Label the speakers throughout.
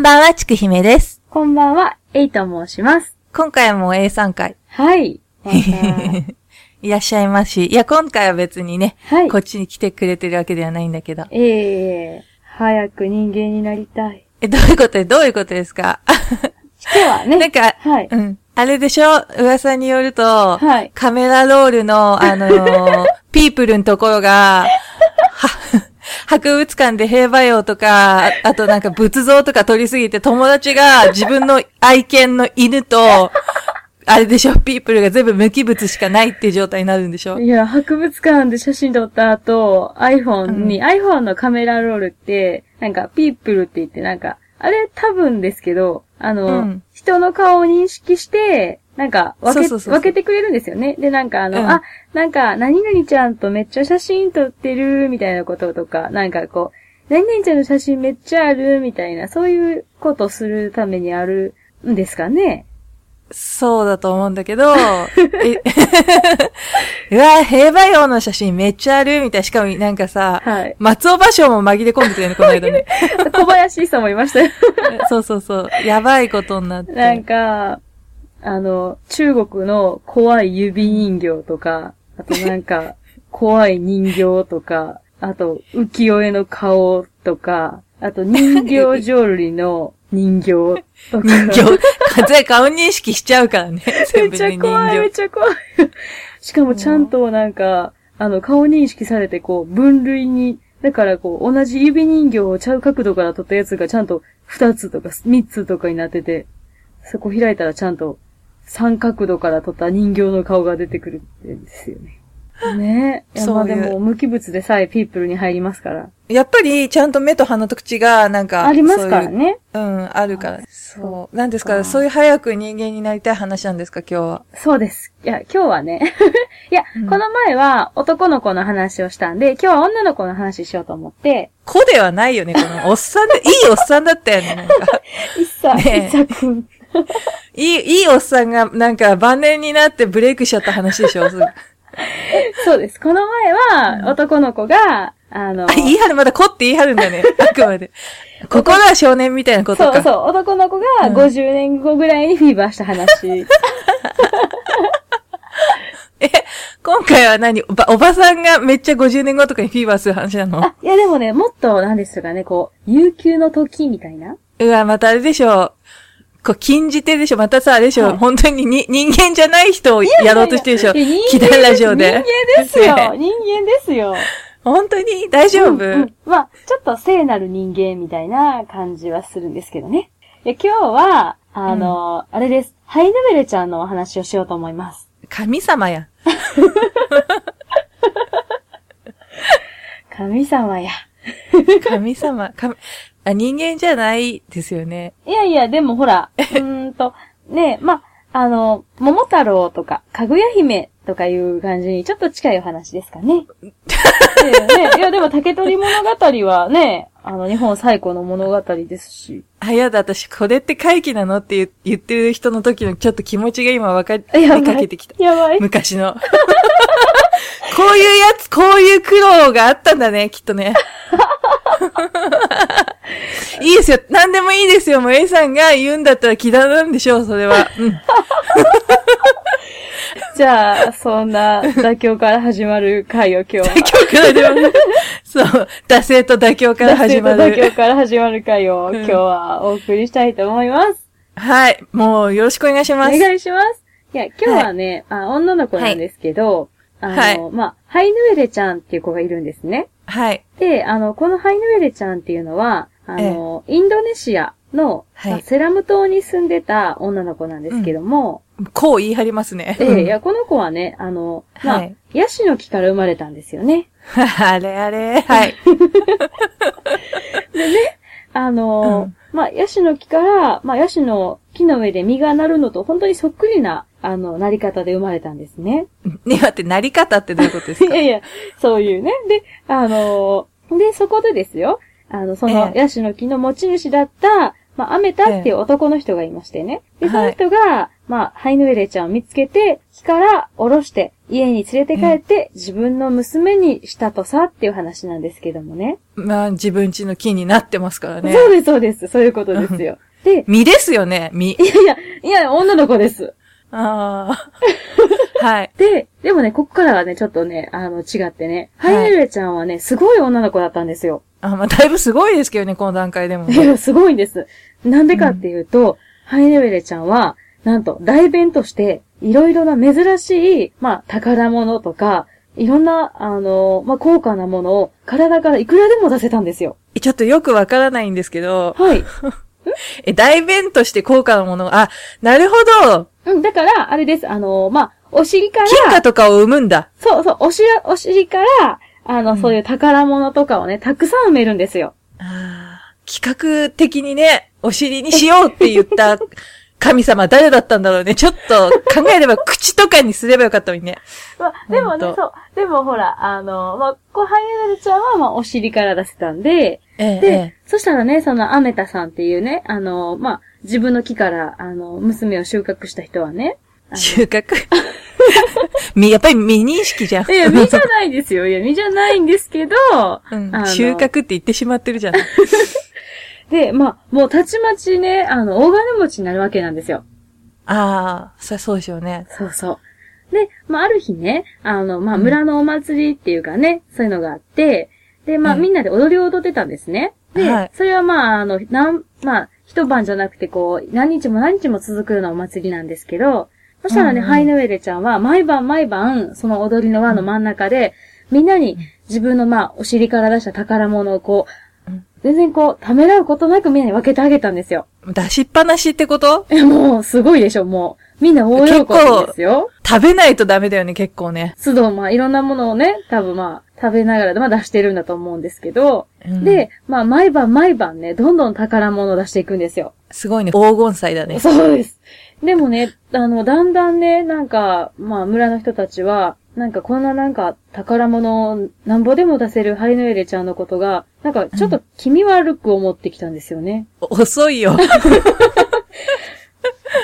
Speaker 1: こんばんは、ちくひめです。
Speaker 2: こんばんは、エイと申します。
Speaker 1: 今回も A 参回。
Speaker 2: はい。ま た
Speaker 1: いらっしゃいますし。いや、今回は別にね、
Speaker 2: はい
Speaker 1: こっちに来てくれてるわけではないんだけど。
Speaker 2: ええ早く人間になりたい。
Speaker 1: え、どういうこと？で、どういうことですか？
Speaker 2: 今日はね、
Speaker 1: なんか、
Speaker 2: はい
Speaker 1: うん。あれでしょ？噂によると、
Speaker 2: はい
Speaker 1: カメラロールの、あのーピープルのところが、は博物館で平和用とか、ああとなんか仏像とか撮りすぎて友達が自分の愛犬の犬と、あれでしょピープルが全部無機物しかないっていう状態になるんでしょ？
Speaker 2: いや、博物館で写真撮った後、iPhone に、iPhone のカメラロールって、なんか、ピープルって言って、なんか、あれ多分ですけど、あの、
Speaker 1: うん。
Speaker 2: 人の顔を認識して、なんか分け、分けてくれるんですよね。で、なんかあの、
Speaker 1: うん
Speaker 2: あ、なんか、何々ちゃんとめっちゃ写真撮ってる、みたいなこととか、なんかこう、何々ちゃんの写真めっちゃある、みたいな、そういうことするためにあるんですかね？
Speaker 1: そうだと思うんだけど、え うわ、平和用の写真めっちゃあるみたいな。しかもなんかさ、
Speaker 2: はい。
Speaker 1: 松尾芭蕉も紛れ込んでたよね、この間ね。
Speaker 2: 小林さんもいましたよ。
Speaker 1: そうそうそう。やばいことになって。
Speaker 2: なんか、あの、中国の怖い指人形とか、あとなんか、怖い人形とか、あと、浮世絵の顔とか、あと人形浄瑠璃の人形とか。
Speaker 1: 人形、風顔認識しちゃうからね。
Speaker 2: めっちゃ怖い、めっ
Speaker 1: 形。
Speaker 2: ちゃ怖い。しかもちゃんとなんか、あの、顔認識されて、こう、分類に、だからこう、同じ指人形をちゃう角度から撮ったやつがちゃんと2つとか3つとかになってて、そこ開いたらちゃんと3角度から撮った人形の顔が出てくるんですよね。ねえ。
Speaker 1: そういう
Speaker 2: でも、無機物でさえピープルに入りますから。
Speaker 1: やっぱり、ちゃんと目と鼻と口が、なんか、
Speaker 2: ありますからね。
Speaker 1: うん、あるから。
Speaker 2: そ
Speaker 1: そう。なんですか、
Speaker 2: か
Speaker 1: そういう早く人間になりたい話なんですか、今日は。
Speaker 2: そうです。いや、今日はね。いや、
Speaker 1: うん
Speaker 2: この前は男の子の話をしたんで、今日は女の子の話しようと思って、
Speaker 1: 子ではないよね、この、おっさんで、いいおっさんだったよね、なんか。
Speaker 2: いっさ、
Speaker 1: ねえ
Speaker 2: いっさくん。
Speaker 1: いい、いいおっさんが、なんか、晩年になってブレイクしちゃった話でしょ？
Speaker 2: そうです。この前は、男の子が、あの、
Speaker 1: 言い張る、まだ子って言い張るんだね。あくまで。心は少年みたいなことか。
Speaker 2: そうそう、男の子が
Speaker 1: うん
Speaker 2: 50年後ぐらいにフィーバーした話。
Speaker 1: 今回は何？おば、おばさんがめっちゃ50年後とかにフィーバーする話なの？
Speaker 2: あ、いやでもね、もっと、なんですかね、こう、悠久の時みたいな。
Speaker 1: うわ、またあれでしょ。こう、禁じ手でしょ。またさ、あれでしょ。
Speaker 2: はい
Speaker 1: 本当にに人間じゃない人をやろうとしてるでしょ。
Speaker 2: いや人
Speaker 1: キ
Speaker 2: 間
Speaker 1: ダラジオで。
Speaker 2: 人間ですよ。
Speaker 1: ね
Speaker 2: 人間ですよ。
Speaker 1: 本当に大丈夫、
Speaker 2: うんうんまあ、ちょっと聖なる人間みたいな感じはするんですけどね。で今日は、あの、あれです。ハイヌベルちゃんのお話をしようと思います。
Speaker 1: 神様や。
Speaker 2: 神様や。
Speaker 1: 神様。神あ、人間じゃないですよね。
Speaker 2: いやいや、でもほら、うーんと、ねまあ、あの、桃太郎とか、かぐや姫とかいう感じにちょっと近いお話ですかね。ねねいや、でも竹取物語はね、あの、日本最古の物語ですし。
Speaker 1: あ、やだ、私、これって怪奇なのって言言ってる人の時のちょっと気持ちが今分かりかけてきた。
Speaker 2: やばい。
Speaker 1: 昔の。こういうやつ、こういう苦労があったんだね、きっとね。いいですよ。何でもいいですよ。もう A さんが言うんだったら気だなんでしょう、それは。うん。
Speaker 2: じゃあ、そんな妥協から始まる回を今日は。
Speaker 1: 妥協からではない。そう。惰性と妥協から始ま
Speaker 2: 妥協
Speaker 1: る。
Speaker 2: から始まる回を
Speaker 1: うん
Speaker 2: 今日はお送りしたいと思います。
Speaker 1: はい。もう、よろしくお願いし
Speaker 2: お
Speaker 1: ます。
Speaker 2: 願いします。いや、今日はね、あ女の子なんですけど、
Speaker 1: はい
Speaker 2: あの、まあ、ハイヌエレちゃんっていう子がいるんですね。
Speaker 1: はい。
Speaker 2: で、あの、このハイヌエレちゃんっていうのは、あの、インドネシアの、
Speaker 1: はい
Speaker 2: まあセラム島に住んでた女の子なんですけども、
Speaker 1: こう言い張りますね。
Speaker 2: ええいや、この子はね、あの、まあ、
Speaker 1: はい
Speaker 2: ヤシの木から生まれたんですよね。
Speaker 1: あれあれ。はい。
Speaker 2: あの、まあ、ヤシの木から、まあ、ヤシの木の上で実がなるのと本当にそっくりな、あの、なり方で生まれたんですね。
Speaker 1: ね、待って、なり方ってどういうことですか？
Speaker 2: いやいや、そういうね。で、あの、で、そこでですよ、あの、その
Speaker 1: ええ
Speaker 2: ヤシの木の持ち主だった、まあ、アメタっていう男の人がいましてね。で、その人が、まあ、ハイヌエレちゃんを見つけて、木から下ろして、家に連れて帰って、自分の娘にしたとさっていう話なんですけどもね。
Speaker 1: まあ、自分家の木になってますからね。
Speaker 2: そうです、そうです。そういうことですよ。で、
Speaker 1: 実ですよね、実。
Speaker 2: いやいや、いや、女の子です。
Speaker 1: ああ。はい。
Speaker 2: で、でもね、ここからはね、ちょっとね、あの、違ってね、
Speaker 1: はい
Speaker 2: ハイヌエレちゃんはね、すごい女の子だったんですよ。
Speaker 1: あ、まあ、だいぶすごいですけどね、この段階でも
Speaker 2: すごいんです。なんでかっていうと、ハイネウェレちゃんは、なんと、代弁として、いろいろな珍しい、まあ、宝物とか、いろんな、あの、まあ、高価なものを体からいくらでも出せたんですよ。
Speaker 1: ちょっとよくわからないんですけど、
Speaker 2: はい。
Speaker 1: え、大弁として高価なものが、あ、なるほど
Speaker 2: うん、だから、あれです。あの、まあ、お尻から、
Speaker 1: 金貨とかを生むんだ。
Speaker 2: そうそう、お尻、お尻から、あの、そういう宝物とかをね、たくさん埋めるんですよ。
Speaker 1: 企画的にね、お尻にしようって言った 神様誰だったんだろうね。ちょっと考えれば口とかにすればよかったのにね。
Speaker 2: まあ、でもね、そう。でもほら、あの、まあ、こう、ハイネウェレちゃんは、まあ、お尻から出せたんで、
Speaker 1: ええ
Speaker 2: で、
Speaker 1: え
Speaker 2: そしたらね、そのアメタさんっていうね、あの、まあ、自分の木から、あの、娘を収穫した人はね、
Speaker 1: 収穫？み、やっぱり未認識じゃん。
Speaker 2: のいや、実じゃないですよ。いや、実じゃないんですけど、
Speaker 1: うん収穫って言ってしまってるじゃん。
Speaker 2: で、まあ、もうたちまちね、あの、大金持ちになるわけなんですよ。
Speaker 1: ああ、そりゃそうでしょうね。
Speaker 2: そうそう。で、まあ、ある日ね、あの、まあ、村のお祭りっていうかね、そういうのがあって、で、まあ、
Speaker 1: うん
Speaker 2: みんなで踊りを踊ってたんですね。で、
Speaker 1: はい
Speaker 2: それはまあ、あの、なん、まあ、一晩じゃなくて、こう、何日も何日も続くようなお祭りなんですけど、そしたらね、
Speaker 1: うんうん
Speaker 2: ハイノエレちゃんは、毎晩毎晩、その踊りの輪の真ん中で、みんなに自分のまあ、お尻から出した宝物をこう、
Speaker 1: うん
Speaker 2: 全然こう、ためらうことなくみんなに分けてあげたんですよ。
Speaker 1: 出しっぱなしってこと？
Speaker 2: え、もう、すごいでしょ、もう。みんな大喜びですよ。
Speaker 1: 食べないとダメだよね、結構ね。
Speaker 2: 都度、まあ、いろんなものをね、多分まあ、食べながら、まあ出してるんだと思うんですけど、
Speaker 1: うん
Speaker 2: で、まあ、毎晩毎晩ね、どんどん宝物を出していくんですよ。
Speaker 1: すごいね、黄金祭だね。
Speaker 2: そうです。でもね、あの、だんだんね、なんか、まあ、村の人たちは、なんかこんななんか、宝物をなんぼでも出せるハリノエレちゃんのことが、なんかちょっと気味悪く思ってきたんですよね。
Speaker 1: 遅いよ。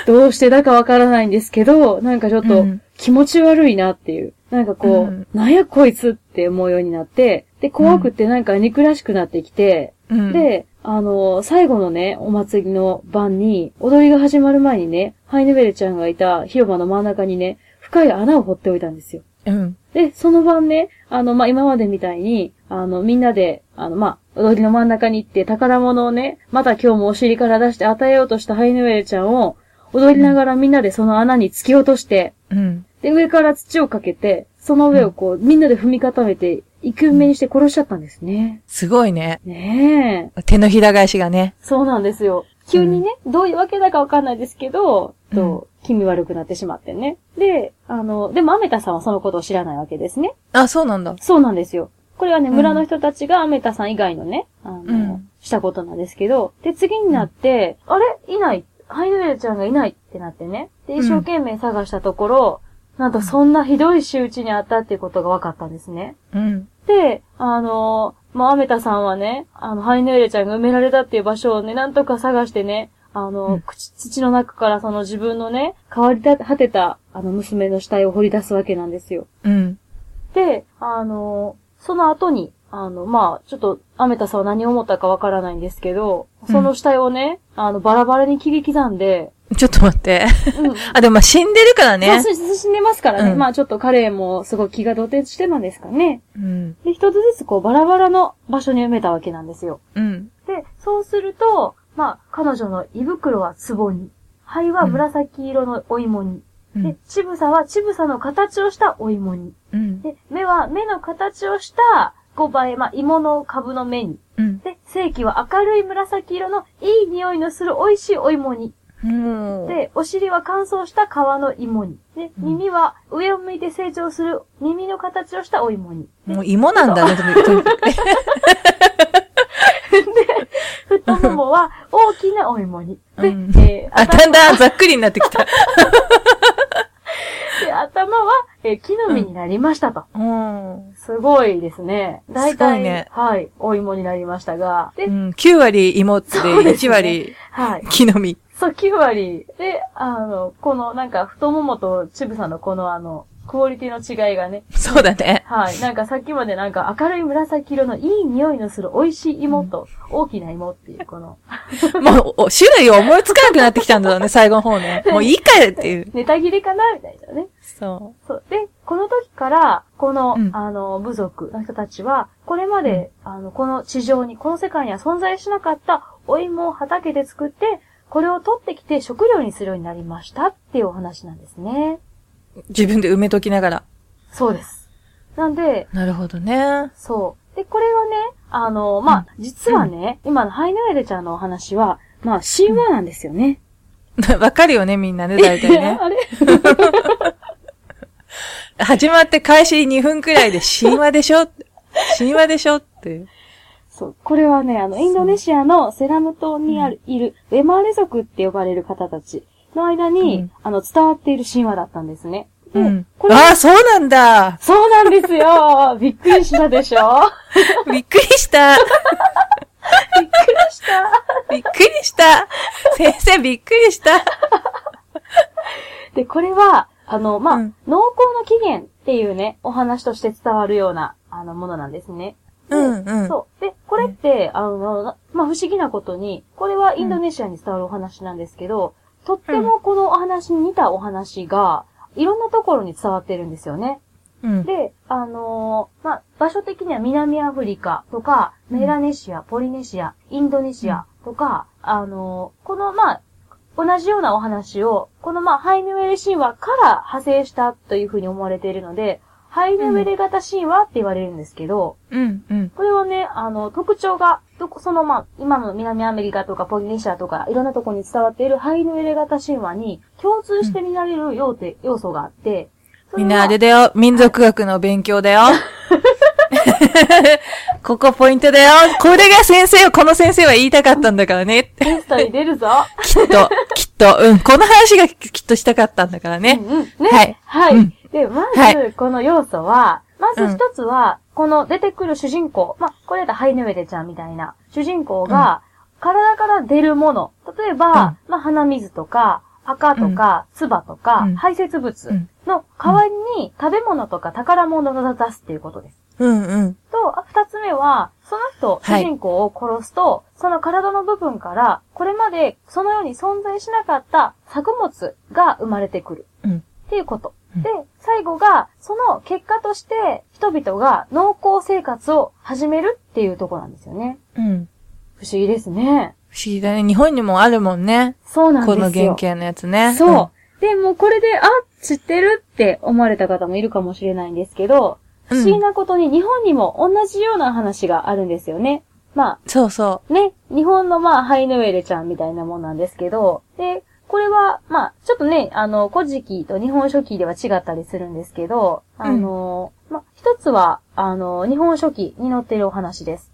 Speaker 2: どうしてだかわからないんですけど、なんかちょっと
Speaker 1: うん
Speaker 2: 気持ち悪いなっていう。なんかこう、
Speaker 1: うん
Speaker 2: なんやこいつって思うようになって、で、怖くてなんか憎らしくなってきて、
Speaker 1: うん、
Speaker 2: で、あの、最後のね、お祭りの晩に、踊りが始まる前にね、ハイネベレちゃんがいた広場の真ん中にね、深い穴を掘っておいたんですよ。
Speaker 1: うん。
Speaker 2: で、その晩ね、あの、まあ、今までみたいに、あの、みんなで、あの、まあ、踊りの真ん中に行って宝物をね、また今日もお尻から出して与えようとしたハイネベレちゃんを、踊りながらみんなでその穴に突き落として、
Speaker 1: うん。
Speaker 2: で、上から土をかけて、その上をこう、みんなで踏み固めて、生き埋めにして殺しちゃったんですね。
Speaker 1: すごいね。
Speaker 2: ねえ。
Speaker 1: 手のひら返しがね。
Speaker 2: そうなんですよ。急にね、どういうわけだかわかんないですけど、
Speaker 1: うん
Speaker 2: と、気味悪くなってしまってね。で、あの、でもアメタさんはそのことを知らないわけですね。
Speaker 1: あ、そうなんだ。
Speaker 2: そうなんですよ。これはね、
Speaker 1: うん
Speaker 2: 村の人たちがアメタさん以外のね、あの、
Speaker 1: うん
Speaker 2: したことなんですけど、で、次になって、あれ？いない。ハイノエルちゃんがいないってなってね。で、
Speaker 1: うん
Speaker 2: 一生懸命探したところ、なんとそんなひどい仕打ちにあったっていうことが分かったんですね。
Speaker 1: うん。
Speaker 2: で、あのまあ、アメタさんはね、あの、ハイネーレちゃんが埋められたっていう場所をね、なんとか探してね、あの、
Speaker 1: うん
Speaker 2: 口土の中からその自分のね、変わり果てた、あの、娘の死体を掘り出すわけなんですよ。
Speaker 1: うん。
Speaker 2: で、あのその後に、あの、まあ、ちょっと、アメタさんは何を思ったかわからないんですけど、その死体をね、あの、バラバラに切り刻んで、
Speaker 1: ちょっと待って。
Speaker 2: うん。
Speaker 1: あ、でもまあ死んでるからね。
Speaker 2: そうし死んでますからね。
Speaker 1: うん
Speaker 2: まあちょっと彼もすごい気が動転してたんですかね。
Speaker 1: うん。
Speaker 2: で、一つずつこうバラバラの場所に埋めたわけなんですよ。
Speaker 1: うん。
Speaker 2: で、そうすると、まあ、彼女の胃袋は壺に、肺は紫色のお芋に、で
Speaker 1: うん。、
Speaker 2: ちぶさはちぶさの形をしたお芋に、
Speaker 1: うん。
Speaker 2: で、目は目の形をした5倍、まあ、芋の株の目に、
Speaker 1: うん。
Speaker 2: で、正規は明るい紫色のいい匂いのする美味しいお芋に、
Speaker 1: うん。
Speaker 2: で、お尻は乾燥した皮の芋に、で、
Speaker 1: うん
Speaker 2: 耳は上を向いて成長する耳の形をしたお芋に、
Speaker 1: もう芋なんだね、とにかく。
Speaker 2: 太ももは大きなお芋に、で、
Speaker 1: うん
Speaker 2: えー
Speaker 1: あ、だんだんざっくりになってきた。
Speaker 2: で頭は、えー木の実になりましたと。
Speaker 1: うん。
Speaker 2: すごいですね。大体、
Speaker 1: ね
Speaker 2: はい、お芋になりましたが。で、
Speaker 1: うん。9割芋って
Speaker 2: そうですね
Speaker 1: 1割
Speaker 2: はい。
Speaker 1: 木の実。
Speaker 2: そう、9割。で、あの、このなんか太ももとチブさんのこのあの、クオリティの違いがね。
Speaker 1: そうだね。
Speaker 2: はい。なんかさっきまでなんか明るい紫色のいい匂いのする美味しい芋と大きな芋っていうこの、
Speaker 1: もう、お種類を思いつかなくなってきたんだろうね、最後の方ね。もういいかよっていう。
Speaker 2: ネタ切れかなみたいなね。
Speaker 1: そ
Speaker 2: そう。で、この時から、この、
Speaker 1: うん
Speaker 2: あの、部族の人たちは、これまで、あの、この地上に、この世界には存在しなかったお芋を畑で作って、これを取ってきて食料にするようになりましたっていうお話なんですね。
Speaker 1: う。自分で埋めときながら。
Speaker 2: そうです。なんで、
Speaker 1: なるほどね。
Speaker 2: そう。で、これはね、あの、まあ、実はね、今のハイヌエルちゃんのお話は、まあ、神話なんですよね。
Speaker 1: わかるよね、みんなね、大体ね。
Speaker 2: あれ？
Speaker 1: 始まって開始2分くらいで神話でしょ？神話でしょ？って。
Speaker 2: そう。これはね、あの、インドネシアのセラム島にある、いる、ウェマーレ族って呼ばれる方たちの間に、
Speaker 1: うん
Speaker 2: あの、伝わっている神話だったんですね。で、
Speaker 1: うん。
Speaker 2: これ、
Speaker 1: ああ、そうなんだ。
Speaker 2: そうなんですよ びっくりしたでしょ？
Speaker 1: びっくりした。
Speaker 2: びっくりした
Speaker 1: びっくりした。先生、びっくりした。
Speaker 2: で、これは、あの、まあ、
Speaker 1: うん
Speaker 2: 農耕の起源っていうね、お話として伝わるような、あの、ものなんですね。で
Speaker 1: うんうん
Speaker 2: そう。で、これって、あの、なまあ、不思議なことに、これはインドネシアに伝わるお話なんですけど、とってもこのお話に似たお話が、いろんなところに伝わってるんですよね。
Speaker 1: うん。
Speaker 2: で、あのーまあ、場所的には南アフリカとか、メラネシア、ポリネシア、インドネシアとか、あのーこの、まあ、同じようなお話を、この、まあ、ハイヌウェレ神話から派生したというふうに思われているので、ハイヌウェレ型神話って言われるんですけど、
Speaker 1: うん、うん。
Speaker 2: これはね、あの、特徴が、どこ、その、まあ、今の南アメリカとかポリネシアとか、いろんなところに伝わっているハイヌウェレ型神話に共通して見られる要点、要素があって、
Speaker 1: みんなあれだよ。民族学の勉強だよ。ここポイントだよ。これが先生を、この先生は言いたかったんだからね。
Speaker 2: テストに出るぞ。
Speaker 1: きっと、きっと、うん。この話がきっとしたかったんだからね。
Speaker 2: うんうん。ね。
Speaker 1: はい
Speaker 2: はい。
Speaker 1: うん
Speaker 2: で、ま
Speaker 1: は
Speaker 2: ず、この要素は、まず一つは、この出てくる主人公、まあ、これだとハイヌウェレちゃんみたいな、主人公が、体から出るもの、例えば、まあ、鼻水とか、赤とか、唾とか、
Speaker 1: うん
Speaker 2: 排泄物
Speaker 1: うん
Speaker 2: の代わりに食べ物とか宝物を出すっていうことです。
Speaker 1: うん、うん。
Speaker 2: と、あ二つ目は、その人、主
Speaker 1: はい
Speaker 2: 人公を殺すと、その体の部分から、これまでそのように存在しなかった作物が生まれてくる。
Speaker 1: うん。
Speaker 2: っていうこと。
Speaker 1: うん
Speaker 2: で、最後が、その結果として、人々が農耕生活を始めるっていうところなんですよね。
Speaker 1: うん。
Speaker 2: 不思議ですね。
Speaker 1: 不思議だね。日本にもあるもんね。
Speaker 2: そうなんですよ。
Speaker 1: この原型のやつね。
Speaker 2: そう。で、もうこれで、あ、知ってるって思われた方もいるかもしれないんですけど、
Speaker 1: うん
Speaker 2: 不思議なことに日本にも同じような話があるんですよね。まあ、
Speaker 1: そうそ
Speaker 2: ね、日本のまあ、ハイヌウェレちゃんみたいなもんなんですけど、で、これは、まあ、ちょっとね、あの、古事記と日本書紀では違ったりするんですけど、あの、まあ、一つは、あの、日本書紀に載っているお話です。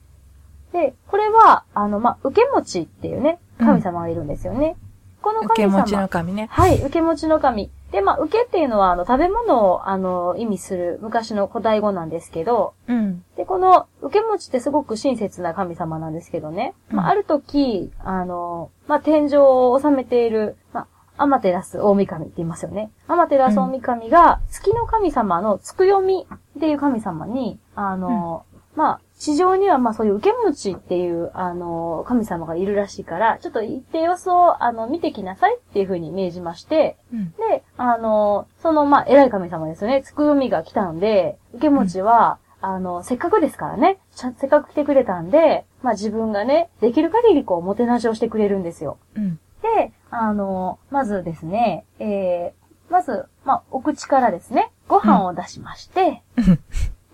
Speaker 2: で、これは、あの、まあ、受け持ちっていうね、神様がいるんですよね。この
Speaker 1: う。受け
Speaker 2: 神様。
Speaker 1: 持ちの神ね。
Speaker 2: はい、受け持ちの神。で、まあ、受けっていうのは、あの、食べ物を、あの、意味する昔の古代語なんですけど、
Speaker 1: うん。
Speaker 2: で、この、受け持ちってすごく親切な神様なんですけどね。まあ、
Speaker 1: うん
Speaker 2: ある時、あの、まあ、天井を治めている、まあ、アマテラス大神って言いますよね。アマテラス大神が、月の神様のつくよみっていう神様に、あの、まあ、地上にはまあそういう受け持ちっていう、あの、神様がいるらしいから、ちょっと行って様子を、あの、見てきなさいっていう風に命じまして、
Speaker 1: うん。
Speaker 2: で、あの、その、まあ、偉い神様ですよね。つくよみが来たんで、受け持ちは、あの、せっかくですからね、せっかく来てくれたんで、まあ、自分がね、できる限りこう、もてなしをしてくれるんですよ。
Speaker 1: うん。
Speaker 2: で、あの、まずですね、えー、まず、まあ、お口からですね、ご飯を出しまして、
Speaker 1: うん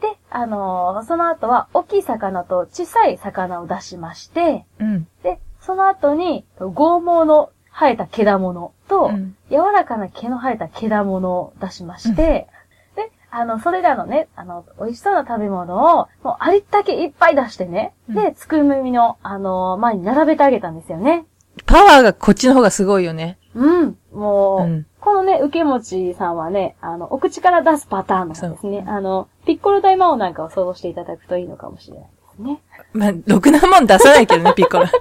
Speaker 2: で、あのその後は、大きい魚と小さい魚を出しまして、
Speaker 1: うん。
Speaker 2: で、その後に、剛毛の生えた毛物と、
Speaker 1: うん
Speaker 2: 柔らかな毛の生えた毛物を出しまして、で、あの、それらのね、あの、美味しそうな食べ物を、もうありったけいっぱい出してね、
Speaker 1: うん
Speaker 2: で、つくみの、あの、前に並べてあげたんですよね。
Speaker 1: パワーがこっちの方がすごいよね。
Speaker 2: うん。もう、
Speaker 1: うん
Speaker 2: このね、受け持ちさんはね、あの、お口から出すパターンなんですね。あの、ピッコロ大魔王なんかを想像していただくといいのかもしれないですね。
Speaker 1: まあ、ろくなもん出さないけどね、ピッコロ。
Speaker 2: で、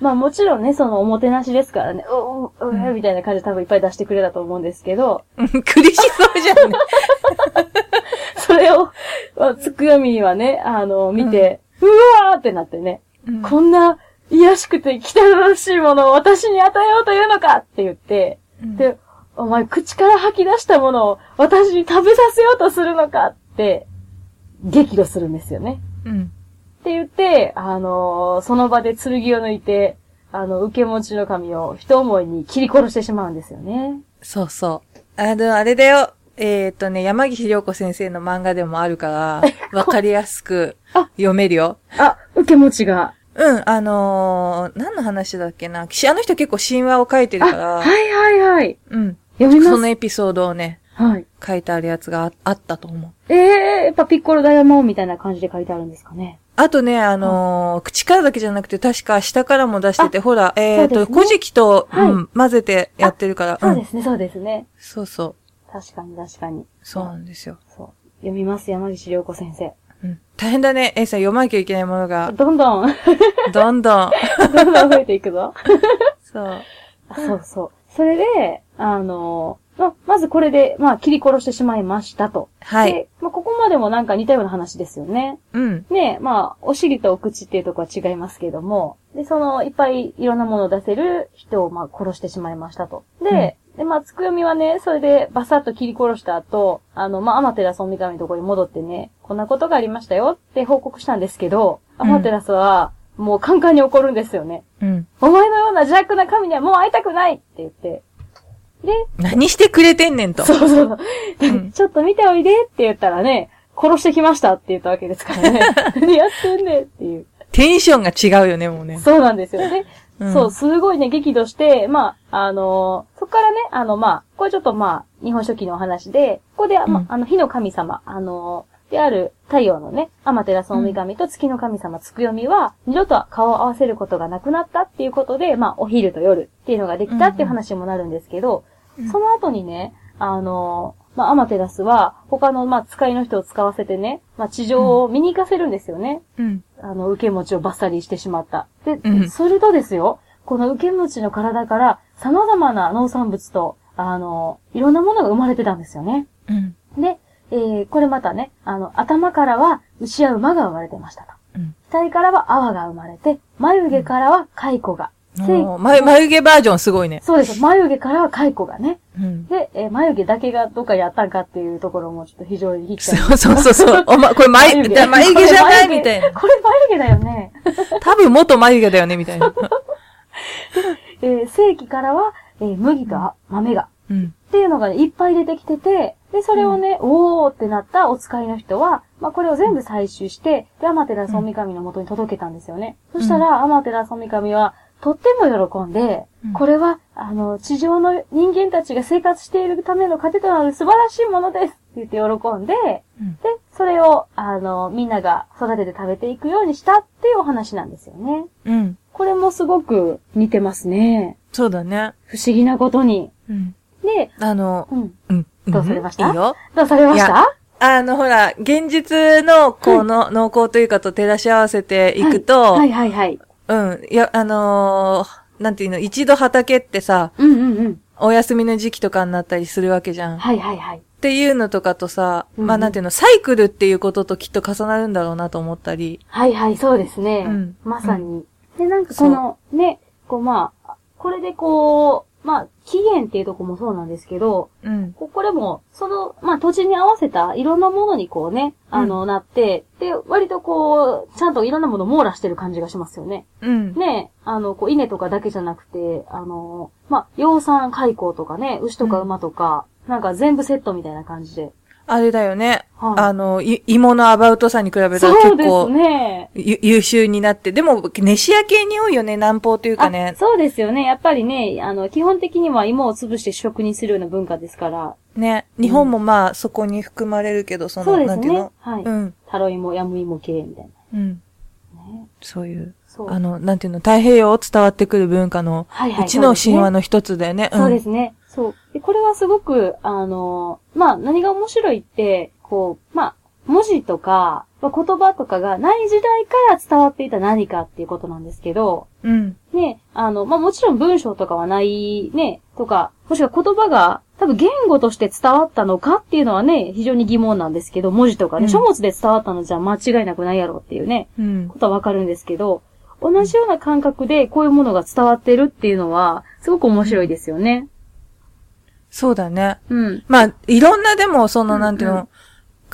Speaker 2: まあもちろんね、そのおもてなしですからね、うう、う、みたいな感じで多分いっぱい出してくれたと思うんですけど、
Speaker 1: うん苦しそうじゃんね。
Speaker 2: それを、あつくよみはね、あの、見て、うわーってなってね、
Speaker 1: うん
Speaker 2: こんな癒しくて汚らしいものを私に与えようというのかって言って、
Speaker 1: うん
Speaker 2: で、お前口から吐き出したものを私に食べさせようとするのかって、激怒するんですよね。
Speaker 1: うん。
Speaker 2: って言って、あのーその場で剣を抜いて、あの、受け持ちの神を一思いに切り殺してしまうんですよね。
Speaker 1: そうそう。あの、あれだよ。えっ、とね、山岸良子先生の漫画でもあるから、わかりやすく
Speaker 2: あ
Speaker 1: 読めるよ。
Speaker 2: あ、受け持ちが。
Speaker 1: うん、あのー何の話だっけな。しあの人結構神話を書いてる
Speaker 2: あ、
Speaker 1: から、
Speaker 2: はいはいはい。
Speaker 1: うん。
Speaker 2: 読みます。
Speaker 1: そのエピソードをね、
Speaker 2: はい。
Speaker 1: 書いてあるやつがああったと思う。
Speaker 2: ええー、やっぱピッコロダイヤモンドみたいな感じで書いてあるんですかね。
Speaker 1: あとね、あのー口からだけじゃなくて、確か下からも出してて、ほら、えっ、と、
Speaker 2: そうですね
Speaker 1: 古事記と、
Speaker 2: はい
Speaker 1: うん、混ぜてやってるから、
Speaker 2: そうですね、そうですね。
Speaker 1: そうそう。
Speaker 2: 確かに確かに。
Speaker 1: そうなんですよ。
Speaker 2: そう。読みます、山岸良子先生。
Speaker 1: うん。大変だね。えいさん読まなきゃいけないものが、
Speaker 2: どんどん、
Speaker 1: どんどん。
Speaker 2: どんどん増えていくぞ。
Speaker 1: そう。
Speaker 2: あそうそう。それで、あのま、まずこれで、まあ、切り殺してしまいましたと。
Speaker 1: はい。
Speaker 2: で、まあ、ここまでもなんか似たような話ですよね。
Speaker 1: うん。
Speaker 2: ねまあ、お尻とお口っていうところは違いますけども、で、その、いっぱいいろんなものを出せる人を、まあ、殺してしまいましたと。で、で、まあ、つくよみはね、それでバサッと切り殺した後、あの、まあ、アマテラス大神のところに戻ってね、こんなことがありましたよって報告したんですけど、アマテラスは、もうカンカンに怒るんですよね。
Speaker 1: うん。
Speaker 2: お前のような邪悪な神にはもう会いたくないって言って。で、
Speaker 1: 何してくれてんねんと。
Speaker 2: そうそうそう。で
Speaker 1: うん
Speaker 2: ちょっと見ておいでって言ったらね、殺してきましたって言ったわけですからね。何やってんねんっていう。
Speaker 1: テンションが違うよね、もうね。
Speaker 2: そうなんですよね。
Speaker 1: うん
Speaker 2: そう、すごいね、激怒して、まあ、あのーそこからね、あの、まあ、これちょっとまあ、日本書紀のお話で、ここで、ま
Speaker 1: うん
Speaker 2: あ、あの、火の神様、あのーである太陽のね、アマテラス大神と月の神様つくよみは、二度と顔を合わせることがなくなったっていうことで、まあ、お昼と夜っていうのができたっていう話にもなるんですけど、
Speaker 1: うん
Speaker 2: その後にね、あのーまあ、アマテラスは、他の、まあ、使いの人を使わせてね、まあ、地上を見に行かせるんですよね。
Speaker 1: うん。
Speaker 2: あの、受け持ちをバッサリしてしまった。で、
Speaker 1: うん
Speaker 2: するとですよ、この受け持ちの体から様々な農産物と、あの、いろんなものが生まれてたんですよね。
Speaker 1: うん。
Speaker 2: で、えー、これまたね、あの、頭からは牛や馬が生まれてましたと。
Speaker 1: うん。
Speaker 2: 額からは泡が生まれて、眉毛からは蚕が。
Speaker 1: 眉眉毛バージョンすごいね。
Speaker 2: そうです。眉毛からは蚕がね。
Speaker 1: うん。
Speaker 2: で、えー眉毛だけがどっかやったんかっていうところもちょっと非常に引き
Speaker 1: そうそうそうそう。おま、これ眉、だ眉毛じゃない？みたいな。
Speaker 2: これ眉毛だよね。
Speaker 1: 多分元眉毛だよね、みたいな。
Speaker 2: えー、正規からは、えー麦と豆が。
Speaker 1: うん。
Speaker 2: っていうのがね、いっぱい出てきてて、で、それをね、おーってなったお使いの人は、まあ、これを全部採集して、で、アマテラスオミカミの元に届けたんですよね。そしたら、アマテラスオミカミは、とっても喜んで、
Speaker 1: うん
Speaker 2: これは、あの、地上の人間たちが生活しているための糧となる素晴らしいものですって言って喜んで、
Speaker 1: うん
Speaker 2: で、それを、あの、みんなが育てて食べていくようにしたっていうお話なんですよね。
Speaker 1: うん。
Speaker 2: これもすごく似てますね。
Speaker 1: そうだね。
Speaker 2: 不思議なことに。
Speaker 1: うん。
Speaker 2: で、
Speaker 1: あの、
Speaker 2: うん。
Speaker 1: うん。
Speaker 2: どうされました？
Speaker 1: いいよ。
Speaker 2: どうされまし
Speaker 1: い
Speaker 2: た
Speaker 1: あの、ほら、現実の、この、濃厚というかと照らし合わせていくと、
Speaker 2: はいはいはい。
Speaker 1: うん。いや、あのーなんていうの、一度畑ってさ、
Speaker 2: うんうんうん。
Speaker 1: お休みの時期とかになったりするわけじゃん。っ
Speaker 2: はいはいはい。
Speaker 1: ていうのとかとさ、
Speaker 2: うん
Speaker 1: まあなんていうの、サイクルっていうことときっと重なるんだろうなと思ったり。
Speaker 2: はいはい、そうですね。
Speaker 1: うん
Speaker 2: まさに。で、なんかこの、ね、こうまあ、これでこう、まあ、期限っていうとこもそうなんですけど、
Speaker 1: うん。
Speaker 2: ここれも、その、まあ、土地に合わせたいろんなものにこうね、あの、なって、で、割とこう、ちゃんといろんなものを網羅してる感じがしますよね。
Speaker 1: うん。
Speaker 2: ね、あの、こう、稲とかだけじゃなくて、あの、まあ、養蚕蚕とかね、牛とか馬とか、なんか全部セットみたいな感じで。
Speaker 1: あれだよね。
Speaker 2: はい
Speaker 1: あの、い芋のアバウトさに比べたら結構、
Speaker 2: ね。
Speaker 1: ゆ優秀になって。でも、熱シア系に多いよね、南方というかね
Speaker 2: あ。そうですよね。やっぱりね、あの、基本的には芋を潰して主食にするような文化ですから。
Speaker 1: ね。日本もまあ、そこに含まれるけど、その、
Speaker 2: そね
Speaker 1: なんていうの？
Speaker 2: はい。
Speaker 1: うん。
Speaker 2: タロイモ、ヤムイモ系みたい
Speaker 1: うん。
Speaker 2: なね。
Speaker 1: そういう。あの、なんていうの、太平洋を伝わってくる文化の、
Speaker 2: はいはい。
Speaker 1: うちの神話
Speaker 2: の。
Speaker 1: の一つだよね。
Speaker 2: そうですね。そう。で、これはすごく、あの、まあ、何が面白いって、こう、まあ、文字とか、まあ言葉とかがない時代から伝わっていた何かっていうことなんですけど、
Speaker 1: うん。
Speaker 2: ね、あの、まあ、もちろん文章とかはないね、とか、もしくは言葉が多分言語として伝わったのかっていうのはね、非常に疑問なんですけど、文字とかね、
Speaker 1: うん
Speaker 2: 書物で伝わったのじゃ間違いなくないやろっていうね、
Speaker 1: うん。
Speaker 2: ことはわかるんですけど、同じような感覚でこういうものが伝わってるっていうのは、すごく面白いですよね。
Speaker 1: そうだね。
Speaker 2: うん。
Speaker 1: まあ、いろんなでも、その、
Speaker 2: うん
Speaker 1: なんていうの、
Speaker 2: うん